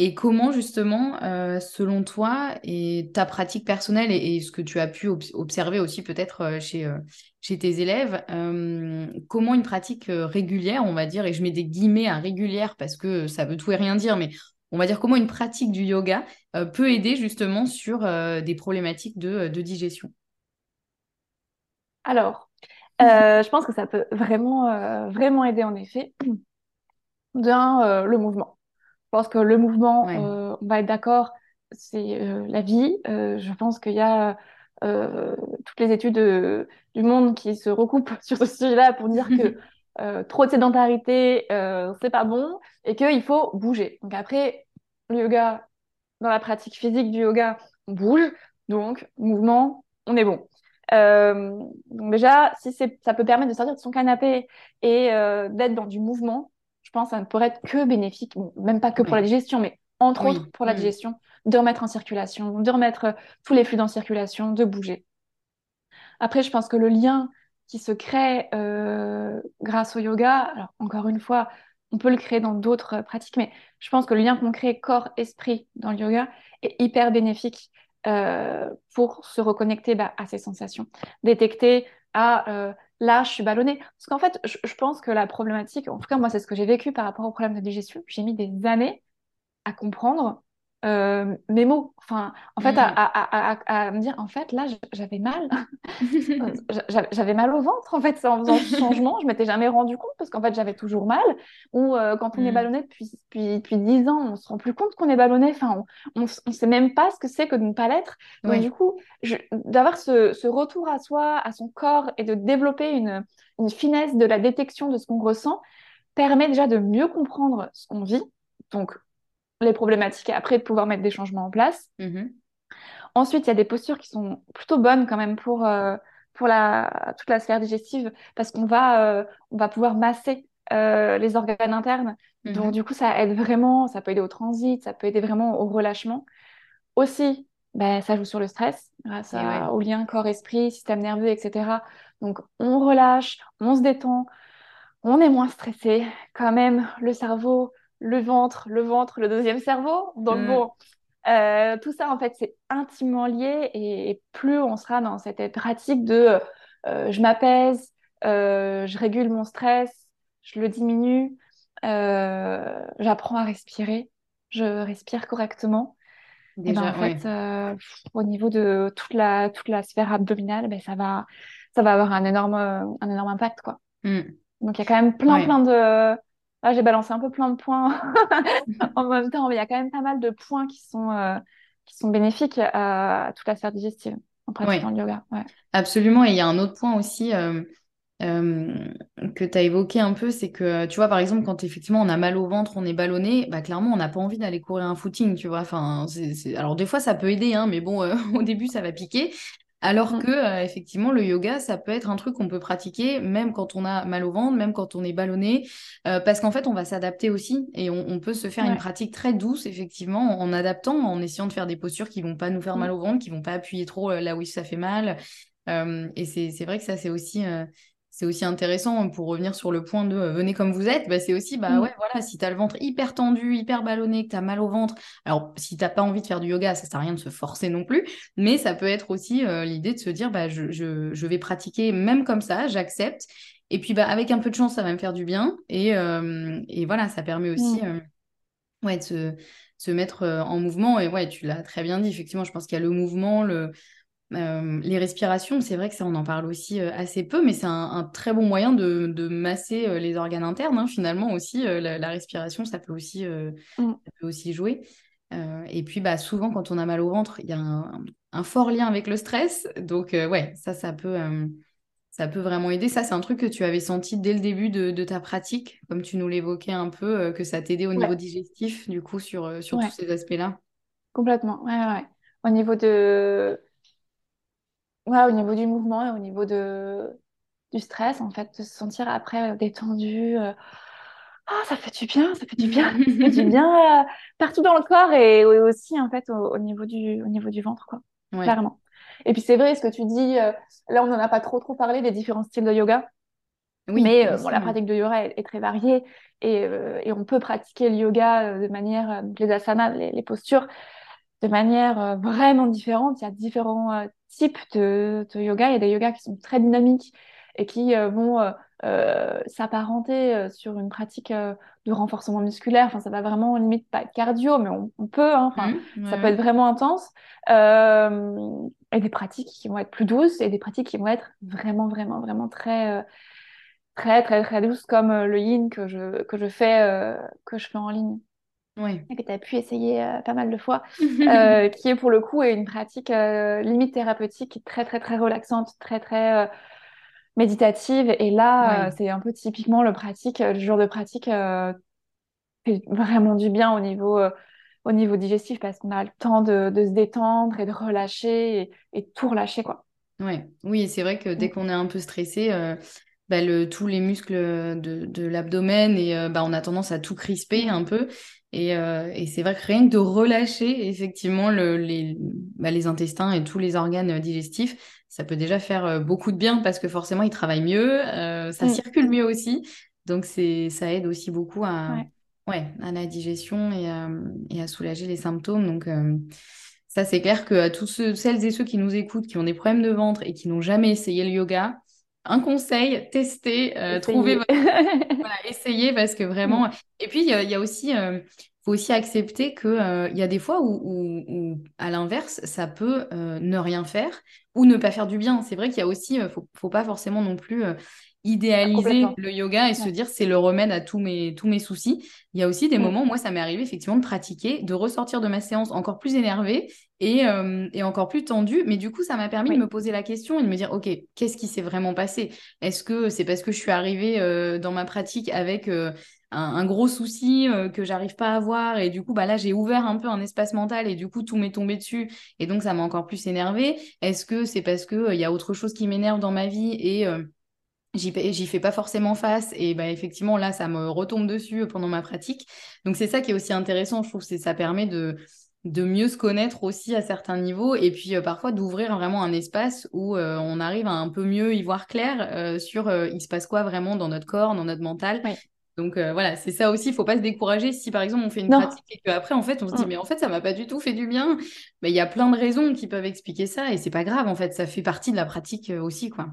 Et comment justement, selon toi et ta pratique personnelle et, ce que tu as pu observer aussi peut-être chez, chez tes élèves, comment une pratique régulière, on va dire, et je mets des guillemets à régulière parce que ça veut tout et rien dire, mais on va dire comment une pratique du yoga peut aider justement sur des problématiques de, de digestion Alors, euh, je pense que ça peut vraiment, euh, vraiment aider en effet. D'un, euh, le mouvement. Je pense que le mouvement, on va être d'accord, c'est la vie. je pense qu'il y a toutes les études du monde qui se recoupent sur ce sujet-là pour dire que trop de sédentarité, c'est pas bon et qu'il faut bouger. Donc après, le yoga, dans la pratique physique du yoga, on bouge. Donc, mouvement, on est bon. Euh, donc déjà, si ça peut permettre de sortir de son canapé et euh, d'être dans du mouvement, je pense que ça ne pourrait être que bénéfique, même pas que pour la digestion, mais entre autres pour la digestion, de remettre en circulation, de remettre euh, tous les fluides en circulation, de bouger. Après, je pense que le lien qui se crée grâce au yoga, alors encore une fois, on peut le créer dans d'autres pratiques, mais je pense que le lien qu'on crée corps-esprit dans le yoga est hyper bénéfique euh, pour se reconnecter bah, à ces sensations, détecter ah euh, là je suis ballonnée. Parce qu'en fait, je, je, pense que la problématique, en tout cas moi c'est ce que j'ai vécu par rapport au problème de digestion, j'ai mis des années à comprendre euh, mes mots. Enfin, en fait, à, me dire, en fait, là, j'avais mal. j'avais mal au ventre, en fait, en faisant ce changement. Je m'étais jamais rendu compte parce qu'en fait, j'avais toujours mal. Ou euh, quand on est mm. ballonné depuis, depuis, depuis 10 ans, on se rend plus compte qu'on est ballonné. Enfin, on, ne sait même pas ce que c'est que de ne pas l'être. Donc, du coup, d'avoir ce, ce, retour à soi, à son corps et de développer une, une finesse de la détection de ce qu'on ressent permet déjà de mieux comprendre ce qu'on vit. Donc, les problématiques et après de pouvoir mettre des changements en place. Mm-hmm. Ensuite, il y a des postures qui sont plutôt bonnes quand même pour, euh, pour la, toute la sphère digestive parce qu'on va, euh, on va pouvoir masser euh, les organes internes. Mm-hmm. Donc, du coup, ça aide vraiment, ça peut aider au transit, ça peut aider vraiment au relâchement. Aussi, ben, ça joue sur le stress grâce au lien corps-esprit, système nerveux, etc. Donc, on relâche, on se détend, on est moins stressé. Quand même, le cerveau le ventre, le ventre, le deuxième cerveau. Donc mm. bon, euh, tout ça en fait c'est intimement lié et, plus on sera dans cette pratique de euh, je m'apaise, euh, je régule mon stress, je le diminue, j'apprends à respirer, je respire correctement. Et ben, Déjà, en fait, ouais. au niveau de toute la, toute la sphère abdominale, ben, ça va, ça va avoir un énorme, un énorme impact, quoi. Mm. Donc, il y a quand même plein, Ouais. plein de... Là, j'ai balancé un peu plein de points en même temps, mais il y a quand même pas mal de points qui sont, euh, qui sont bénéfiques à toute la sphère digestive en pratiquant Ouais. le yoga. Ouais. Absolument. Et il y a un autre point aussi euh, euh, que tu as évoqué un peu, c'est que, tu vois, par exemple, quand effectivement on a mal au ventre, on est ballonné, bah clairement, on n'a pas envie d'aller courir un footing, tu vois. Enfin, Alors, des fois, ça peut aider, hein, mais bon, au début, ça va piquer. Alors que, Mm. euh, effectivement, le yoga, ça peut être un truc qu'on peut pratiquer même quand on a mal au ventre, même quand on est ballonné, euh, parce qu'en fait, on va s'adapter aussi et on, on peut se faire une pratique très douce, effectivement, en, en adaptant, en essayant de faire des postures qui vont pas nous faire mal Mm. au ventre, qui vont pas appuyer trop euh, là où ça fait mal. Euh, et c'est, c'est vrai que ça, c'est aussi, c'est aussi intéressant pour revenir sur le point de euh, venez comme vous êtes. Bah, c'est aussi, bah ouais, Mm. voilà, si tu as le ventre hyper tendu, hyper ballonné, que tu as mal au ventre, alors si t'as pas envie de faire du yoga, ça sert à rien de se forcer non plus, mais ça peut être aussi euh, l'idée de se dire, bah, je, je, je vais pratiquer même comme ça, j'accepte. Et puis, bah, avec un peu de chance, ça va me faire du bien. Et, euh, et voilà, ça permet aussi Mm. ouais, de se, se mettre en mouvement. Et ouais, tu l'as très bien dit, effectivement, je pense qu'il y a le mouvement, le euh, les respirations, c'est vrai que ça, on en parle aussi euh, assez peu, mais c'est un, un très bon moyen de, de masser euh, les organes internes. hein, finalement aussi, la, la respiration, ça peut aussi, Mm. ça peut aussi jouer. Et puis, bah, souvent, quand on a mal au ventre, il y a un, un fort lien avec le stress. Donc, ouais, ça, ça peut, ça peut vraiment aider. Ça, c'est un truc que tu avais senti dès le début de, de ta pratique, comme tu nous l'évoquais un peu, que ça t'aidait au niveau digestif, du coup, sur, sur tous ces aspects-là? Complètement. Ouais. ouais. Au niveau de... ouais, au niveau du mouvement et au niveau de... du stress, en fait, de se sentir après euh, détendu. euh, Ah, ça fait du bien, ça fait du bien, ça fait du bien euh, partout dans le corps et, et aussi, en fait, au, au niveau du, au niveau du ventre, quoi. Ouais. Clairement. Et puis, c'est vrai, ce que tu dis, euh, là, on n'en a pas trop, trop parlé des différents styles de yoga. Oui, Mais bon, la pratique de yoga est, est très variée et, et on peut pratiquer le yoga de manière, les asanas, les, les postures, de manière euh, vraiment différente. Il y a différents euh, types de, de yoga. Il y a des yogas qui sont très dynamiques et qui euh, vont s'apparenter sur une pratique de renforcement musculaire. Enfin, ça va vraiment limite pas cardio, mais on, on peut. hein. Enfin, Mhm, ça peut être vraiment intense. Et des pratiques qui vont être plus douces et des pratiques qui vont être vraiment, vraiment, vraiment très, très, très, très douces, comme le yin que je, que je fais, euh, que je fais en ligne Et que tu as pu essayer euh, pas mal de fois, euh, qui est pour le coup une pratique euh, limite thérapeutique, très très très relaxante, très très méditative. Et là, c'est un peu typiquement le pratique, le genre de pratique euh, fait vraiment du bien au niveau, au niveau digestif parce qu'on a le temps de, de se détendre et de relâcher et, et tout relâcher quoi. ouais. Oui, c'est vrai que dès Mm, qu'on est un peu stressé, euh, bah, le, tous les muscles de, de l'abdomen et euh, bah, on a tendance à tout crisper un peu. Et, euh, et c'est vrai que rien que de relâcher effectivement le, les, bah, les intestins et tous les organes digestifs, ça peut déjà faire euh, beaucoup de bien parce que forcément ils travaillent mieux, euh, ça mm, circule mieux aussi. Donc c'est, ça aide aussi beaucoup à, ouais. ouais, à la digestion et à, et à soulager les symptômes. Donc euh, Ça, c'est clair que à tous ceux, celles et ceux qui nous écoutent, qui ont des problèmes de ventre et qui n'ont jamais essayé le yoga, un conseil, testez, euh, trouvez Essayez. votre... Voilà, essayez parce que Mm, vraiment... Et puis, il y a, il y a aussi... euh, faut aussi accepter que, euh, y a des fois où, où- où, à l'inverse, ça peut euh, ne rien faire ou ne pas faire du bien. C'est vrai qu'il y a aussi, faut, faut pas forcément non plus ah, idéaliser le yoga et se Ouais. dire c'est le remède à tous mes, tous mes soucis. Il y a aussi des Mm, moments, moi, ça m'est arrivé effectivement de pratiquer, de ressortir de ma séance encore plus énervée et, euh, et encore plus tendue. Mais du coup, ça m'a permis de me poser la question et de me dire, OK, qu'est-ce qui s'est vraiment passé? Est-ce que c'est parce que je suis arrivée euh, dans ma pratique avec euh, un, un gros souci euh, que j'arrive pas à voir et du coup, bah là, j'ai ouvert un peu un espace mental et du coup, tout m'est tombé dessus et donc ça m'a encore plus énervée? Est-ce que c'est parce que euh, il y a autre chose qui m'énerve dans ma vie et euh, J'y, fais pas forcément face et bah effectivement là ça me retombe dessus pendant ma pratique. Donc c'est ça qui est aussi intéressant, je trouve, c'est ça permet de de mieux se connaître aussi à certains niveaux et puis euh, parfois d'ouvrir vraiment un espace où euh, on arrive à un peu mieux y voir clair euh, sur euh, il se passe quoi vraiment dans notre corps, dans notre mental. Oui. Donc euh, voilà, c'est ça aussi, il faut pas se décourager si par exemple on fait une Non. pratique et qu'après en fait on se dit Mm. mais en fait ça m'a pas du tout fait du bien. Mais il y a plein de raisons qui peuvent expliquer ça et c'est pas grave en fait, ça fait partie de la pratique euh, aussi quoi.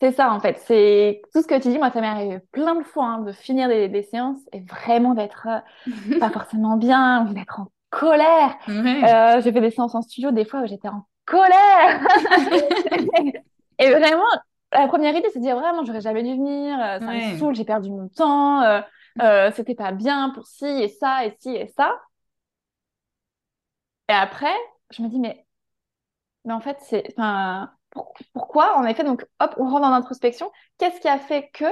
C'est ça, en fait. C'est tout ce que tu dis. Moi, ça m'est arrivé plein de fois hein, de finir des, des séances et vraiment d'être euh, pas forcément bien, ou d'être en colère. Euh, j'ai fait des séances en studio des fois où j'étais en colère. et vraiment, la première idée, c'est de dire vraiment, j'aurais jamais dû venir, euh, ça me saoule, j'ai perdu mon temps, euh, c'était pas bien pour ci et ça et ci et ça. Et après, je me dis, mais, mais en fait, c'est, enfin, pourquoi En effet, donc, hop, on rentre dans l'introspection. Qu'est-ce qui a fait que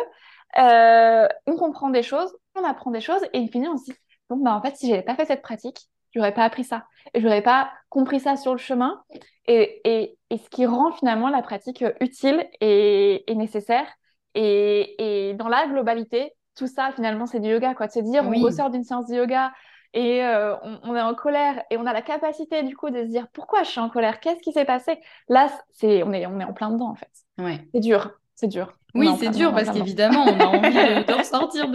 on comprend des choses, on apprend des choses, et in fine, on se dit, bon, bah, en fait, si j'avais pas fait cette pratique, j'aurais pas appris ça. Et j'aurais pas compris ça sur le chemin. Et, et, et, ce qui rend finalement la pratique utile et, et nécessaire. Et, et, dans la globalité, tout ça, finalement, c'est du yoga, quoi. De se dire, on ressort d'une séance de yoga et euh, on, est en colère et on a la capacité, du coup, de se dire, pourquoi je suis en colère? Qu'est-ce qui s'est passé? Là, c'est, on, est, on est en plein dedans, en fait. Ouais. C'est dur. C'est dur. Oui, c'est dur parce qu'évidemment, on a envie de, ressortir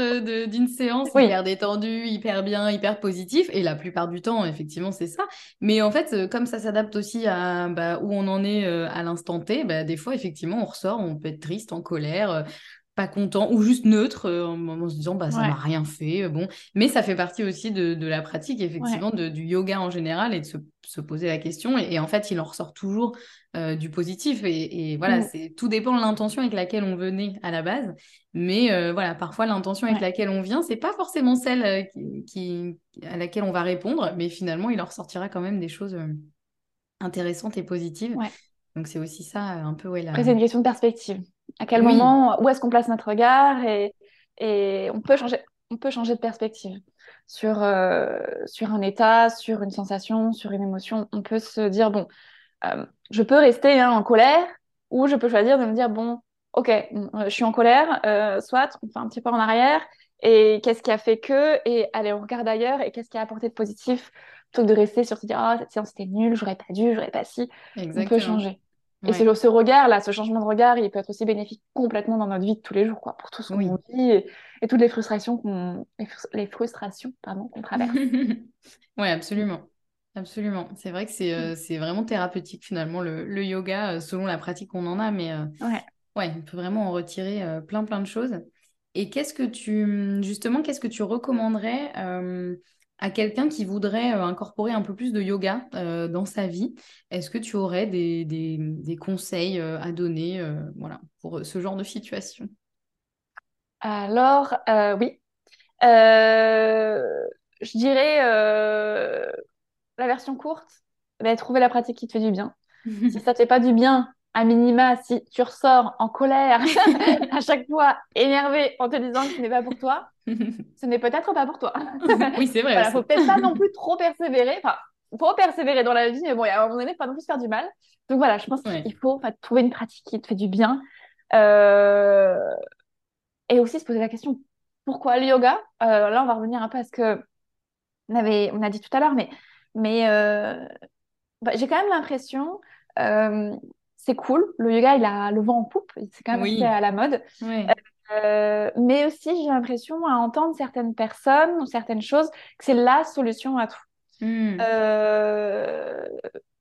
d'une séance hyper détendue, hyper bien, hyper positif. Et la plupart du temps, effectivement, c'est ça. Mais en fait, euh, comme ça s'adapte aussi à bah, où on en est euh, à l'instant T, bah, des fois, effectivement, on ressort, on peut être triste, en colère, pas content ou juste neutre en, se disant bah ça m'a rien fait bon mais ça fait partie aussi de, la pratique effectivement du yoga en général et de se, poser la question et, en fait il en ressort toujours euh, du positif. Et, voilà, mm. c'est tout dépend de l'intention avec laquelle on venait à la base. Mais euh, voilà, parfois l'intention avec laquelle on vient, c'est pas forcément celle euh, qui, à laquelle on va répondre, mais finalement, il en ressortira quand même des choses intéressantes et positives. Donc c'est aussi ça un peu ouais, Après, c'est une question de perspective. À quel moment, où est-ce qu'on place notre regard et, et on peut changer, on peut changer de perspective sur, sur un état, sur une sensation, sur une émotion. On peut se dire, bon, euh, je peux rester hein, en colère ou je peux choisir de me dire, bon, ok, euh, je suis en colère, euh, soit on fait un petit peu en arrière et qu'est-ce qui a fait que, et allez, on regarde ailleurs et qu'est-ce qui a apporté de positif plutôt que de rester sur se dire, ah, cette séance c'était nul, j'aurais pas dû, j'aurais pas si. On peut changer. Et ce, ce regard-là, ce changement de regard, il peut être aussi bénéfique complètement dans notre vie de tous les jours, quoi, pour tout ce qu'on vit et, toutes les frustrations qu'on, les, frustrations, pardon, qu'on traverse. oui, absolument. Absolument. C'est vrai que c'est euh, c'est vraiment thérapeutique finalement le, le yoga euh, selon la pratique qu'on en a, mais euh, ouais. ouais, on peut vraiment en retirer plein plein de choses. Et qu'est-ce que tu justement qu'est-ce que tu recommanderais à quelqu'un qui voudrait incorporer un peu plus de yoga dans sa vie. Est-ce que tu aurais des, des, des conseils à donner voilà pour ce genre de situation? Alors oui, je dirais la version courte, bah, trouver la pratique qui te fait du bien. si ça te fait pas du bien, à minima, si tu ressors en colère à chaque fois, énervé en te disant que ce n'est pas pour toi, ce n'est peut-être pas pour toi. oui, c'est vrai. Il faut peut-être pas non plus trop persévérer. Enfin, faut persévérer dans la vie, mais bon, à un moment donné, faut pas non plus faire du mal. Donc voilà, je pense qu'il faut trouver une pratique qui te fait du bien. Euh, et aussi se poser la question, pourquoi le yoga? Euh, Là, on va revenir un peu à ce que on, avait, on a dit tout à l'heure, mais mais euh, bah, j'ai quand même l'impression, c'est cool, le yoga, il a le vent en poupe, c'est quand même à la mode. Euh, mais aussi, j'ai l'impression à entendre certaines personnes ou certaines choses que c'est la solution à tout. Hmm.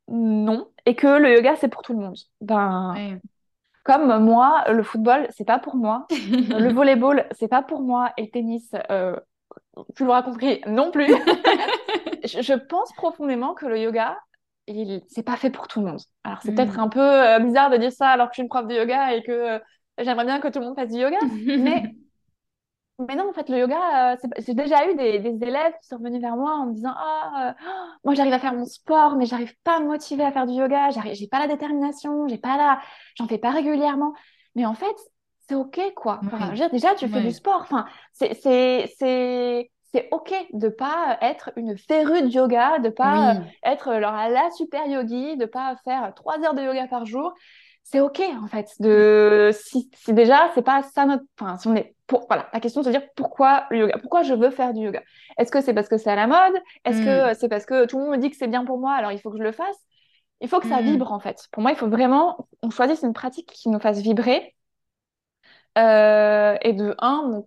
non, et que le yoga, c'est pour tout le monde. Ben, Comme moi, le football, c'est pas pour moi. le volleyball, c'est pas pour moi. Et le tennis, tu l'auras compris, non plus. je, pense profondément que le yoga, il c'est pas fait pour tout le monde. Alors c'est peut-être hmm. un peu euh, bizarre de dire ça alors que je suis une prof de yoga et que euh, j'aimerais bien que tout le monde fasse du yoga, mais mais non, en fait, le yoga, euh, j'ai déjà eu des, élèves qui sont venus vers moi en me disant Ah, moi j'arrive à faire mon sport, mais j'arrive pas à me motiver à faire du yoga, j'ai pas la détermination, j'ai pas la... j'en fais pas régulièrement. Mais en fait, c'est OK, quoi. déjà, tu fais du sport. Enfin, c'est c'est ok de pas être une férue de yoga, de pas être alors, la super yogi, de pas faire trois heures de yoga par jour. C'est ok en fait. De si, si déjà c'est pas ça notre. Enfin, si on est pour voilà la question c'est de se dire pourquoi le yoga, pourquoi je veux faire du yoga. Est-ce que c'est parce que c'est à la mode? Est-ce que mm. c'est parce que tout le monde me dit que c'est bien pour moi alors il faut que je le fasse? Il faut que ça mm. vibre en fait. Pour moi il faut vraiment on choisisse une pratique qui nous fasse vibrer. Euh, et de un,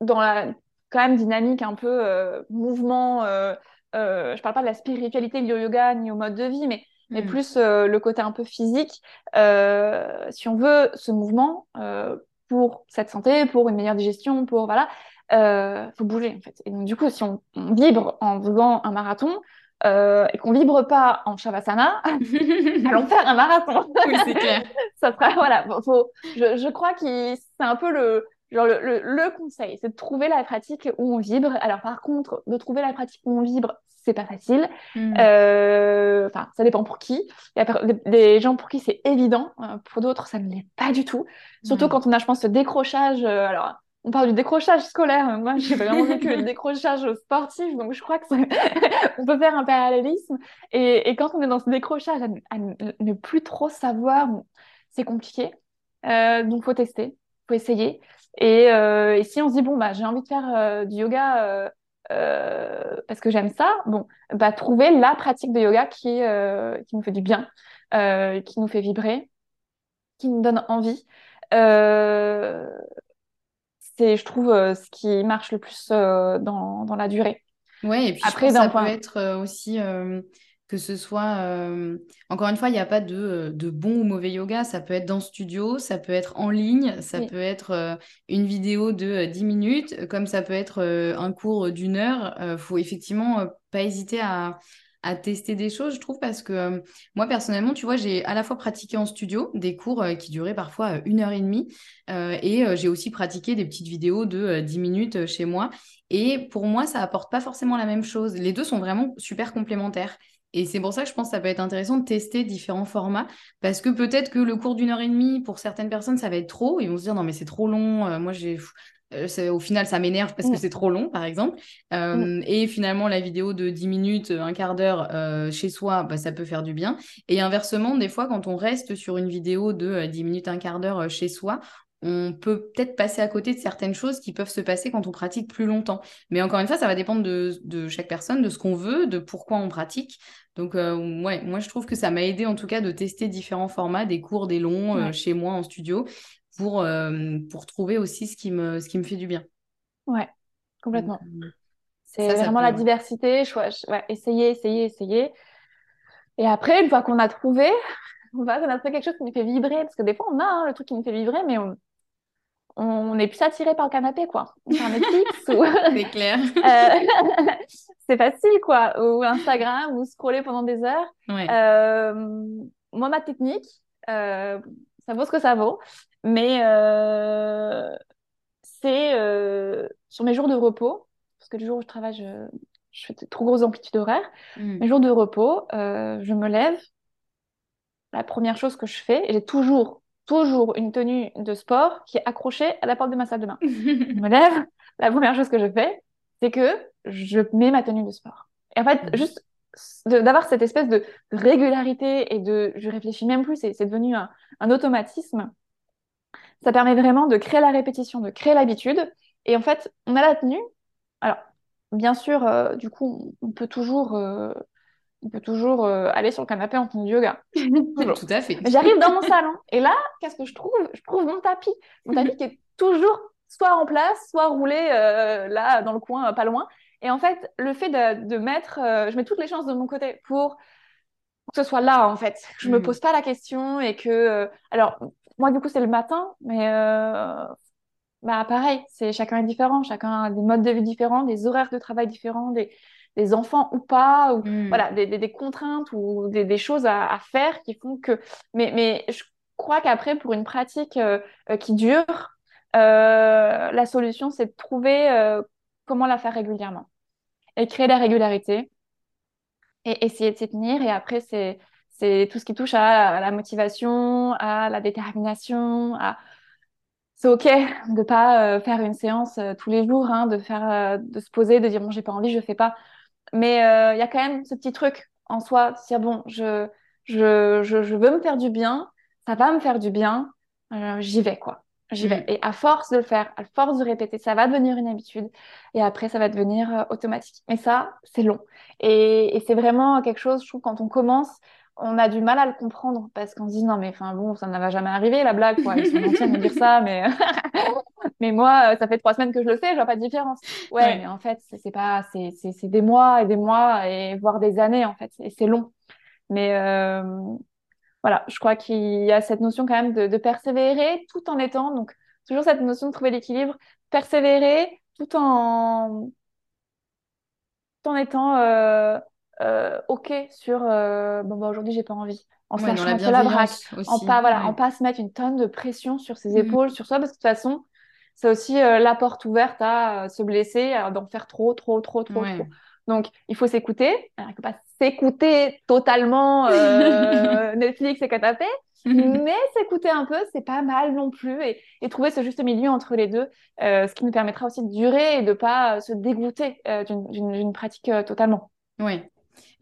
dans la quand même dynamique, un peu euh, mouvement. Euh, euh, je parle pas de la spiritualité au yoga ni au mode de vie, mais, mais mm. plus le côté un peu physique. si on veut ce mouvement pour cette santé, pour une meilleure digestion, pour voilà, faut bouger en fait. Et donc du coup, si on, vibre en faisant un marathon, et qu'on vibre pas en Shavasana, allons faire un marathon. Oui, c'est clair. Ça sera, voilà, faut, je, je crois que c'est un peu le, genre le, le, le conseil, c'est de trouver la pratique où on vibre. Alors par contre, de trouver la pratique où on vibre, c'est pas facile. Mm. Euh, Enfin, ça dépend pour qui. Il y a des, gens pour qui c'est évident, euh, pour d'autres, ça ne l'est pas du tout. Surtout Ouais. quand on a, je pense, ce décrochage. euh, alors, on parle du décrochage scolaire. Moi, j'ai vraiment vécu le décrochage sportif, donc je crois que on peut faire un parallélisme. Et, et quand on est dans ce décrochage, à, ne- à ne ne plus trop savoir, c'est compliqué. Euh, donc, faut tester, faut essayer. Et, euh, et si on se dit, bon, bah, j'ai envie de faire euh, du yoga euh, parce que j'aime ça, bon, bah, trouver la pratique de yoga qui, qui nous fait du bien, qui nous fait vibrer, qui nous donne envie. C'est, je trouve, ce qui marche le plus dans, dans la durée. Ouais, et puis je Après, pense que d'un ça peut point... être euh, aussi que ce soit. euh, Encore une fois, il n'y a pas de, euh, de bon ou mauvais yoga. Ça peut être dans le studio, ça peut être en ligne, ça Oui, peut être euh, une vidéo de euh, 10 minutes, comme ça peut être un cours d'une heure. Il faut effectivement pas hésiter à, à tester des choses, je trouve, parce que moi, personnellement, tu vois, j'ai à la fois pratiqué en studio des cours qui duraient parfois une heure et demie, et j'ai aussi pratiqué des petites vidéos de euh, 10 minutes chez moi. Et pour moi, ça apporte pas forcément la même chose. Les deux sont vraiment super complémentaires. Et c'est pour ça que je pense que ça peut être intéressant de tester différents formats, parce que peut-être que le cours d'une heure et demie, pour certaines personnes, ça va être trop. Ils vont se dire, non, mais c'est trop long. euh, moi, j'ai... euh, au final, ça m'énerve parce que Mm, c'est trop long, par exemple. mm, Euh, et finalement, la vidéo de 10 minutes, un quart d'heure euh, chez soi, bah, ça peut faire du bien. Et inversement, des fois, quand on reste sur une vidéo de euh, 10 minutes, un quart d'heure chez soi, on peut peut-être passer à côté de certaines choses qui peuvent se passer quand on pratique plus longtemps. Mais encore une fois, ça va dépendre de, de chaque personne, de ce qu'on veut, de pourquoi on pratique. Donc, euh, ouais, moi, je trouve que ça m'a aidé en tout cas de tester différents formats, des courts, des longs, euh, chez moi en studio, pour, euh, pour trouver aussi ce qui me, ce qui me fait du bien. ouais, complètement. C'est vraiment la diversité. ch- ouais, essayer, essayer, essayer. Et après, une fois qu'on a trouvé, une fois qu'on a trouvé quelque chose qui nous fait vibrer, parce que des fois, on a hein, le truc qui nous fait vibrer, mais on, on est plus attiré par le canapé, quoi. On fait un Netflix ou... C'est clair. Euh, c'est facile, quoi. Ou Instagram, ou scroller pendant des heures. Ouais. Euh, moi, ma technique, euh, ça vaut ce que ça vaut, mais c'est sur mes jours de repos, parce que le jour où je travaille, je, je fais de trop grosses amplitudes horaires. Mm. Mes jours de repos, je me lève, la première chose que je fais, et j'ai toujours, toujours une tenue de sport qui est accrochée à la porte de ma salle de bain. Je me lève, la première chose que je fais, c'est que je mets ma tenue de sport. Et en fait, Mhm. juste d'avoir cette espèce de régularité et de, je réfléchis même plus, c'est c'est devenu un, un automatisme. Ça permet vraiment de créer la répétition, de créer l'habitude. Et en fait, on a la tenue. Alors, bien sûr, euh, du coup, on peut toujours, euh, on peut toujours euh, aller sur le canapé en tenue de yoga. Tout à fait. J'arrive dans mon salon et là, qu'est-ce que je trouve? Je trouve mon tapis. Mon tapis qui est toujours soit en place, soit roulé euh, là dans le coin, euh, pas loin. Et en fait, le fait de, de mettre, euh, je mets toutes les chances de mon côté pour, pour que ce soit là, en fait. Je me Mm. pose pas la question et que, alors, moi, du coup, c'est le matin, mais bah, pareil, c'est chacun est différent, chacun a des modes de vie différents, des horaires de travail différents, des, des enfants ou pas, ou Mm. voilà, des, des, des contraintes ou des, des choses à, à faire qui font que. Mais, mais je crois qu'après, pour une pratique euh, euh, qui dure, euh, la solution, c'est de trouver euh, comment la faire régulièrement et créer la régularité et essayer de s'y tenir. Et après, c'est, c'est tout ce qui touche à, à la motivation, à la détermination, à c'est ok de pas euh, faire une séance euh, tous les jours, hein, de faire, euh, de se poser, de dire bon j'ai pas envie, je fais pas. Mais euh, il y a quand même ce petit truc en soi, de se dire bon je, je, je, je veux me faire du bien, ça va me faire du bien, euh, j'y vais quoi, j'y vais. Mm. Et à force de le faire, à force de répéter, ça va devenir une habitude et après ça va devenir euh, automatique. Mais ça c'est long et, et c'est vraiment quelque chose, je trouve quand on commence on a du mal à le comprendre parce qu'on se dit non mais enfin bon ça ne va jamais arriver la blague quoi. Ils sont gentils me dire ça mais mais moi euh, ça fait trois semaines que je le fais je vois pas de différence. Ouais, Ouais. mais en fait c'est pas c'est c'est c'est des mois et des mois et voire des années en fait et c'est long. Mais euh, voilà je crois qu'il y a cette notion quand même de, de persévérer tout en étant donc toujours cette notion de trouver l'équilibre persévérer tout en tout en étant euh, ok sur bon bah aujourd'hui j'ai pas envie en se Ouais, lâchant un peu la braque, en pas voilà, Ouais. en pas se mettre une tonne de pression sur ses Mhm. épaules, sur soi, parce que de toute façon, c'est aussi euh, la porte ouverte à euh, se blesser, à d'en faire trop, trop, trop, trop. Donc, il faut s'écouter. Alors, pas s'écouter totalement euh, Netflix et canapé, mais s'écouter un peu, c'est pas mal non plus, et, et trouver ce juste milieu entre les deux, euh, ce qui nous permettra aussi de durer et de pas euh, se dégoûter euh, d'une pratique euh, totalement. Ouais.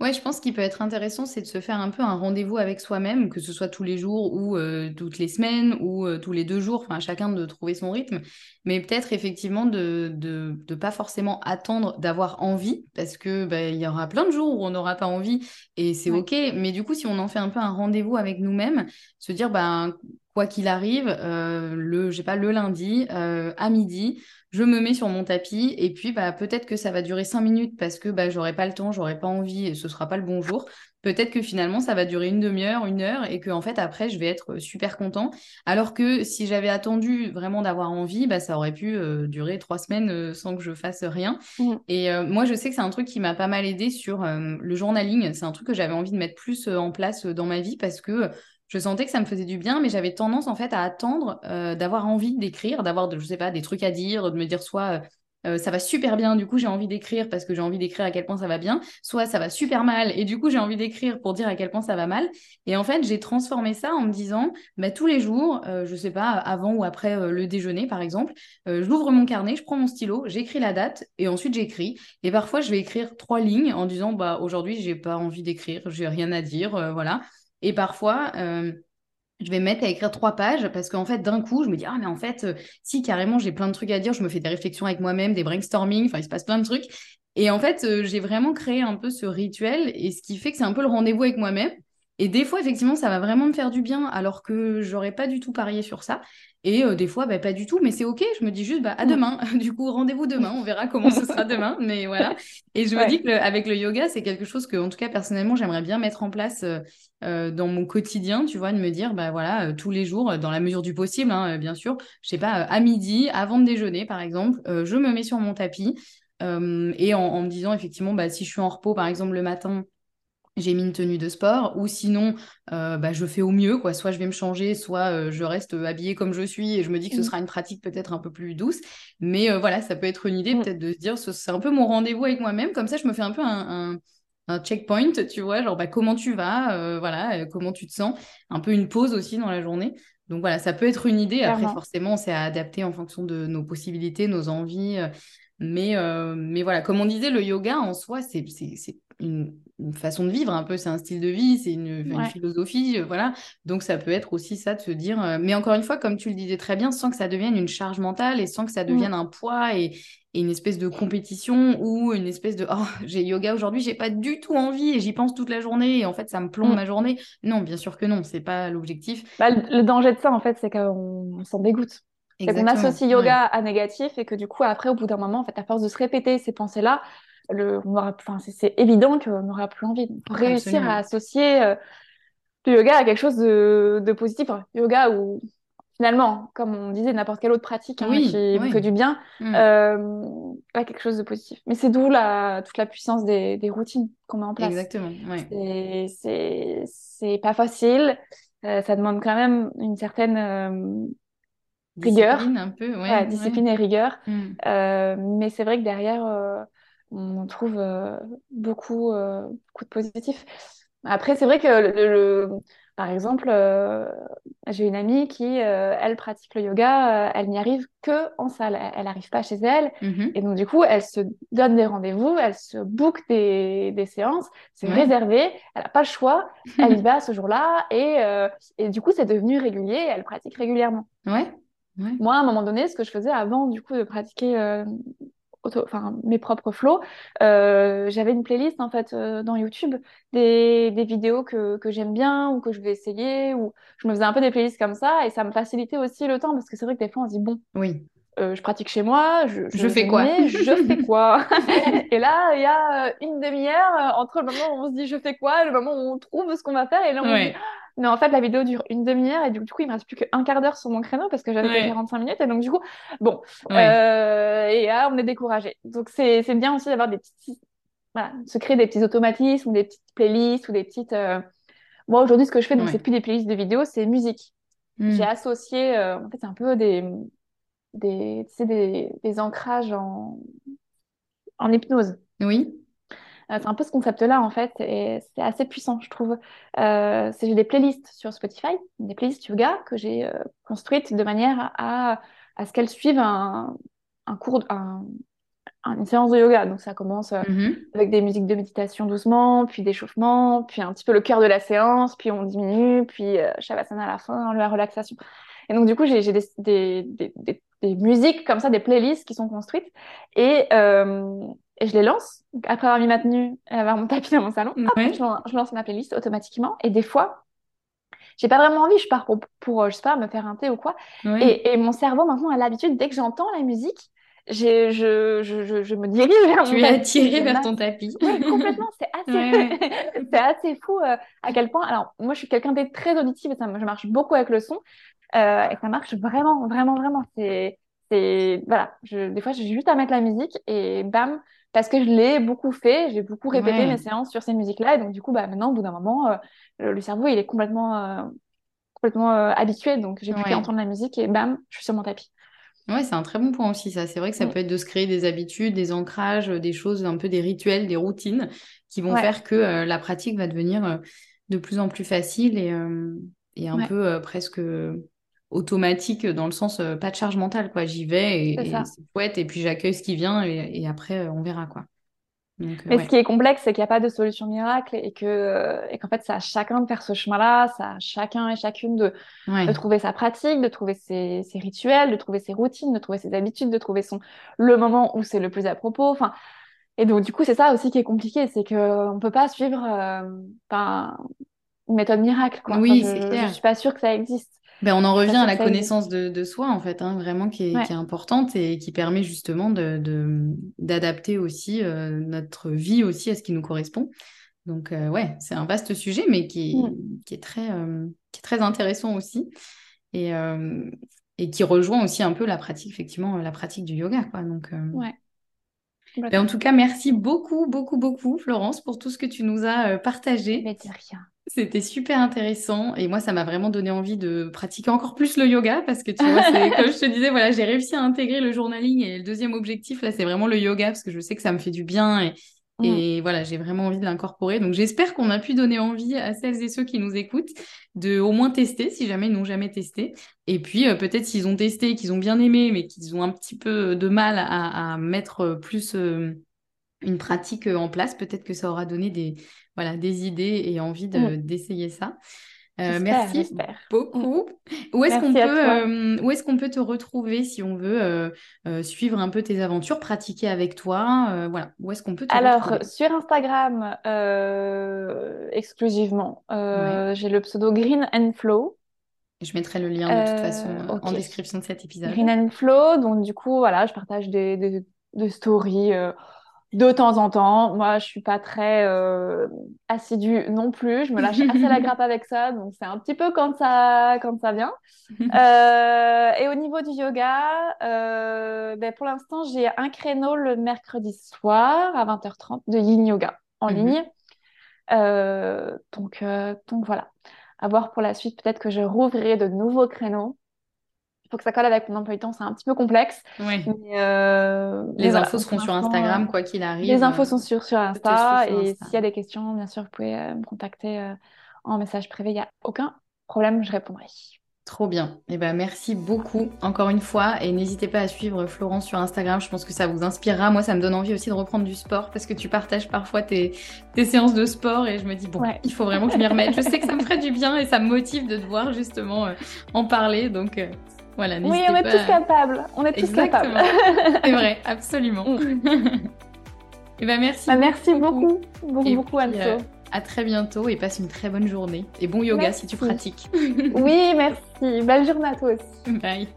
Ouais, je pense qu'il peut être intéressant, c'est de se faire un peu un rendez-vous avec soi-même, que ce soit tous les jours ou euh, toutes les semaines ou euh, tous les deux jours, enfin chacun de trouver son rythme, mais peut-être effectivement de, de, de pas forcément attendre d'avoir envie, parce que bah, il y aura plein de jours où on n'aura pas envie et c'est Ouais. ok, mais du coup si on en fait un peu un rendez-vous avec nous-mêmes, se dire ben quoi qu'il arrive, euh, le, je sais pas, le lundi euh, à midi, je me mets sur mon tapis et puis bah, peut-être que ça va durer cinq minutes parce que bah, j'aurai pas le temps, j'aurai pas envie et ce sera pas le bon jour. Peut-être que finalement ça va durer une demi-heure, une heure et que en fait après je vais être super content. Alors que si j'avais attendu vraiment d'avoir envie, bah, ça aurait pu euh, durer trois semaines euh, sans que je fasse rien. Mm. Et euh, moi je sais que c'est un truc qui m'a pas mal aidé sur euh, le journaling. C'est un truc que j'avais envie de mettre plus euh, en place euh, dans ma vie parce que je sentais que ça me faisait du bien, mais j'avais tendance en fait à attendre euh, d'avoir envie d'écrire, d'avoir, je sais pas, des trucs à dire, de me dire soit euh, euh, ça va super bien, du coup j'ai envie d'écrire parce que j'ai envie d'écrire à quel point ça va bien, soit ça va super mal et du coup j'ai envie d'écrire pour dire à quel point ça va mal. Et en fait j'ai transformé ça en me disant, bah, tous les jours, euh, je sais pas, avant ou après le déjeuner par exemple, j'ouvre mon carnet, je prends mon stylo, j'écris la date et ensuite j'écris. Et parfois je vais écrire trois lignes en disant, bah aujourd'hui j'ai pas envie d'écrire, j'ai rien à dire, voilà. Et parfois, euh, je vais me mettre à écrire trois pages parce qu'en fait, d'un coup, je me dis, ah, mais en fait, euh, si carrément j'ai plein de trucs à dire, je me fais des réflexions avec moi-même, des brainstorming, enfin, il se passe plein de trucs. Et en fait, euh, j'ai vraiment créé un peu ce rituel et ce qui fait que c'est un peu le rendez-vous avec moi-même. Et des fois, effectivement, ça va vraiment me faire du bien alors que j'aurais pas du tout parié sur ça. Et euh, des fois, bah, pas du tout, mais c'est OK. Je me dis juste, bah, à Mm. demain. Du coup, rendez-vous demain. On verra comment ce sera demain. Mais voilà. Et je me dis que le- avec le yoga, c'est quelque chose que, en tout cas, personnellement, j'aimerais bien mettre en place euh, euh, dans mon quotidien, tu vois, de me dire, bah voilà, euh, tous les jours, dans la mesure du possible, hein, bien sûr, je sais pas, à midi, avant de déjeuner, par exemple, je me mets sur mon tapis et en, en me disant, effectivement, bah, si je suis en repos, par exemple, le matin, j'ai mis une tenue de sport, ou sinon, euh, bah, je fais au mieux, quoi. Soit je vais me changer, soit euh, je reste euh, habillée comme je suis et je me dis que ce Mm. sera une pratique peut-être un peu plus douce. Mais euh, voilà, ça peut être une idée Mm. peut-être de se dire, ce- c'est un peu mon rendez-vous avec moi-même. Comme ça, je me fais un peu un, un, un checkpoint, tu vois, genre bah, comment tu vas, voilà, comment tu te sens, un peu une pause aussi dans la journée. Donc voilà, ça peut être une idée. Après, Clairement. forcément, c'est à adapter en fonction de nos possibilités, nos envies. mais, euh, mais voilà, comme on disait, le yoga en soi, c'est une, une façon de vivre un peu, c'est un style de vie, c'est une, enfin, une Ouais. philosophie, euh, voilà. Donc ça peut être aussi ça de se dire, euh, mais encore une fois, comme tu le disais très bien, sans que ça devienne une charge mentale et sans que ça Mm. devienne un poids et, et une espèce de compétition ou une espèce de, oh, j'ai yoga aujourd'hui, j'ai pas du tout envie et j'y pense toute la journée et en fait ça me plombe Mm. ma journée. Non, bien sûr que non, c'est pas l'objectif. Bah, le le danger de ça, en fait, c'est qu'on on s'en dégoûte. C'est qu'on associe ouais. yoga à négatif et que du coup, après, au bout d'un moment, en fait, à force de se répéter ces pensées-là, le, on aura, enfin, c'est évident qu'on n'aura plus envie. Pour réussir à associer euh, le yoga à quelque chose de, de positif, enfin, yoga ou finalement, comme on disait, n'importe quelle autre pratique hein, Oui, qui oui. fait du bien, Mm. euh, à quelque chose de positif. Mais c'est d'où la, toute la puissance des, des routines qu'on met en place. Exactement, ouais. C'est, c'est, c'est pas facile. Euh, ça demande quand même une certaine euh, rigueur, Discipline un peu, ouais, ouais, ouais. discipline et rigueur. Mm. Mais c'est vrai que derrière, on trouve euh, beaucoup, euh, beaucoup de positifs. Après, c'est vrai que, le, le- par exemple, euh, j'ai une amie qui, euh, elle pratique le yoga, euh, elle n'y arrive que en salle. Elle n'arrive pas chez elle. Mhm. Et donc, du coup, elle se donne des rendez-vous, elle se book des, des séances, c'est Ouais. réservé, elle n'a pas le choix, elle y va ce jour-là. Et, et du coup, c'est devenu régulier, elle pratique régulièrement. Ouais, ouais. Moi, à un moment donné, ce que je faisais avant, du coup, de pratiquer enfin, mes propres flows, euh, j'avais une playlist, en fait, euh, dans YouTube, des, des vidéos que, que j'aime bien ou que je vais essayer, ou je me faisais un peu des playlists comme ça, et ça me facilitait aussi le temps, parce que c'est vrai que des fois, on se dit, bon, Oui. euh, je pratique chez moi, je, Je fais quoi mets, je fais quoi? Et là, il y a une demi-heure entre le moment où on se dit je fais quoi et le moment où on trouve ce qu'on va faire. Et là, on dit, mais en fait, la vidéo dure une demi-heure et du coup, il me reste plus qu'un quart d'heure sur mon créneau parce que j'avais ouais, 45 minutes. Et donc, du coup, bon, ouais. euh, et là, on est découragé. Donc, c'est, bien aussi d'avoir des petits, voilà, se créer des petits automatismes ou des petites playlists ou des petites. euh, Moi, aujourd'hui, ce que je fais, donc, Ouais. c'est plus des playlists de vidéos, c'est musique. Mm. J'ai associé, euh, en fait, c'est un peu des, des, tu sais, des, des ancrages en, en hypnose. Oui. Euh, c'est un peu ce concept-là, en fait, et c'est assez puissant, je trouve. Euh, j'ai des playlists sur Spotify, des playlists yoga que j'ai euh, construites de manière à, à ce qu'elles suivent un, un cours, un, un- une séance de yoga. Donc, ça commence euh, Mhm. avec des musiques de méditation doucement, puis d'échauffement, puis un petit peu le cœur de la séance, puis on diminue, puis euh, Shavasana à la fin, la relaxation. Et donc, du coup, j'ai des, des, des, des, des musiques comme ça, des playlists qui sont construites, et, euh, et je les lance. Donc, après avoir mis ma tenue et avoir mon tapis dans mon salon, Ouais. je, lance, je lance ma playlist automatiquement. Et des fois, j'ai pas vraiment envie, je pars pour, pour, euh, je sais pas, me faire un thé ou quoi. Ouais. Et, et mon cerveau, maintenant, a l'habitude, dès que j'entends la musique, je, je, je, je me dirige vers Tu mon es tapis. attiré Je vers ton tapis. oui, complètement, c'est assez, c'est assez fou euh, à quel point. Alors, moi, je suis quelqu'un de très auditif et ça, je marche beaucoup avec le son euh, et ça marche vraiment, vraiment, vraiment. C'est, c'est, voilà. Je, des fois, j'ai juste à mettre la musique et bam, parce que je l'ai beaucoup fait, j'ai beaucoup répété Ouais. mes séances sur ces musiques-là et donc du coup, bah maintenant, au bout d'un moment, euh, le, cerveau, il est complètement, euh, complètement euh, habitué, donc j'ai plus Ouais. qu'à entendre la musique et bam, je suis sur mon tapis. Ouais, c'est un très bon point aussi, ça. C'est vrai que ça Mm. peut être de se créer des habitudes, des ancrages, des choses, un peu des rituels, des routines qui vont faire que la pratique va devenir de plus en plus facile et, et un peu presque automatique dans le sens euh, pas de charge mentale, quoi. J'y vais et, C'est chouette et puis j'accueille ce qui vient et, et après euh, on verra, quoi. Donc, euh, Mais ouais. ce qui est complexe, c'est qu'il n'y a pas de solution miracle et que, et qu'en fait, c'est à chacun de faire ce chemin-là, c'est à chacun et chacune de, Ouais. de trouver sa pratique, de trouver ses, ses rituels, de trouver ses routines, de trouver ses habitudes, de trouver son, le moment où c'est le plus à propos. Enfin, et donc, du coup, c'est ça aussi qui est compliqué, c'est qu'on ne peut pas suivre, euh, une méthode miracle, quoi. Enfin, Oui, je, c'est je clair. suis pas sûre que ça existe. Ben, on en revient à la connaissance de, de soi, en fait, hein, vraiment qui est, Ouais. qui est importante et qui permet justement de, de- d'adapter aussi euh, notre vie aussi à ce qui nous correspond. Donc, euh, ouais, c'est un vaste sujet, mais qui, Mm. qui est très, euh, qui est très intéressant aussi et, euh, et qui rejoint aussi un peu la pratique, effectivement, la pratique du yoga, quoi. Donc, Ouais, ben, en tout cas, merci beaucoup, beaucoup, beaucoup, Florence, pour tout ce que tu nous as partagé. Mais rien. C'était super intéressant et moi ça m'a vraiment donné envie de pratiquer encore plus le yoga parce que tu vois comme je te disais voilà j'ai réussi à intégrer le journaling et le deuxième objectif là c'est vraiment le yoga parce que je sais que ça me fait du bien et, Mm. et voilà j'ai vraiment envie de l'incorporer donc j'espère qu'on a pu donner envie à celles et ceux qui nous écoutent de au moins tester si jamais ils n'ont jamais testé et puis euh, peut-être s'ils ont testé qu'ils ont bien aimé mais qu'ils ont un petit peu de mal à, à mettre euh, plus euh, une pratique euh, en place. Peut-être que ça aura donné des, voilà, des idées et envie de, Mm. d'essayer ça. Euh, merci j'espère. Mm. beaucoup. Où est-ce qu'on peut, euh, où est-ce qu'on peut te retrouver si on veut euh, suivre un peu tes aventures, pratiquer avec toi Voilà, où est-ce qu'on peut te Alors, retrouver? sur Instagram, exclusivement, Ouais. j'ai le pseudo Green and Flow. Je mettrai le lien de toute façon en description de cet épisode. Green and Flow, donc du coup, voilà, je partage des, des, des stories de temps en temps. Moi, je suis pas très euh, assidue non plus. Je me lâche assez la grappe avec ça, donc c'est un petit peu quand ça, quand ça vient. Euh, et au niveau du yoga, euh, ben, pour l'instant, j'ai un créneau le mercredi soir à 20h30 de Yin Yoga en Mhm. ligne. Donc, donc voilà. À voir pour la suite, peut-être que je rouvrirai de nouveaux créneaux. Faut que ça colle avec mon emploi du temps, c'est un petit peu complexe. Mais, euh, Les voilà. infos Donc, seront sur Instagram, quoi qu'il arrive. les infos euh, sont sur, sur Insta. sur Et s'il y a des questions, bien sûr, vous pouvez euh, me contacter en message privé. Il n'y a aucun problème, je répondrai. Trop bien. Et ben merci beaucoup encore une fois et n'hésitez pas à suivre Florence sur Instagram. Je pense que ça vous inspirera. Moi, ça me donne envie aussi de reprendre du sport parce que tu partages parfois tes, tes séances de sport et je me dis bon, Ouais. il faut vraiment que je m'y remette. Je sais que ça me ferait du bien et ça me motive de devoir justement euh, en parler. Donc euh, voilà, Oui, on est pas. tous capables. On est tous Exactement. capables. C'est vrai, absolument. et ben merci. Bah, merci beaucoup. beaucoup, beaucoup, Et beaucoup, puis, Anso. euh, à très bientôt et passe une très bonne journée et bon yoga si tu pratiques. Oui, merci. Belle journée à toi aussi. Bye.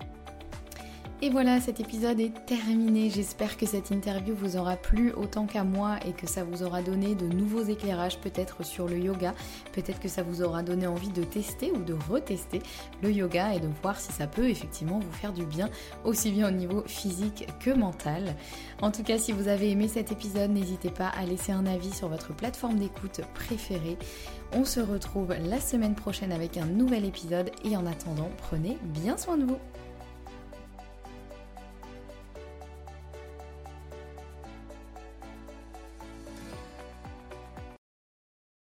Et voilà, cet épisode est terminé. J'espère que cette interview vous aura plu autant qu'à moi et que ça vous aura donné de nouveaux éclairages peut-être sur le yoga. Peut-être que ça vous aura donné envie de tester ou de retester le yoga et de voir si ça peut effectivement vous faire du bien, aussi bien au niveau physique que mental. En tout cas, si vous avez aimé cet épisode, n'hésitez pas à laisser un avis sur votre plateforme d'écoute préférée. On se retrouve la semaine prochaine avec un nouvel épisode et en attendant, prenez bien soin de vous.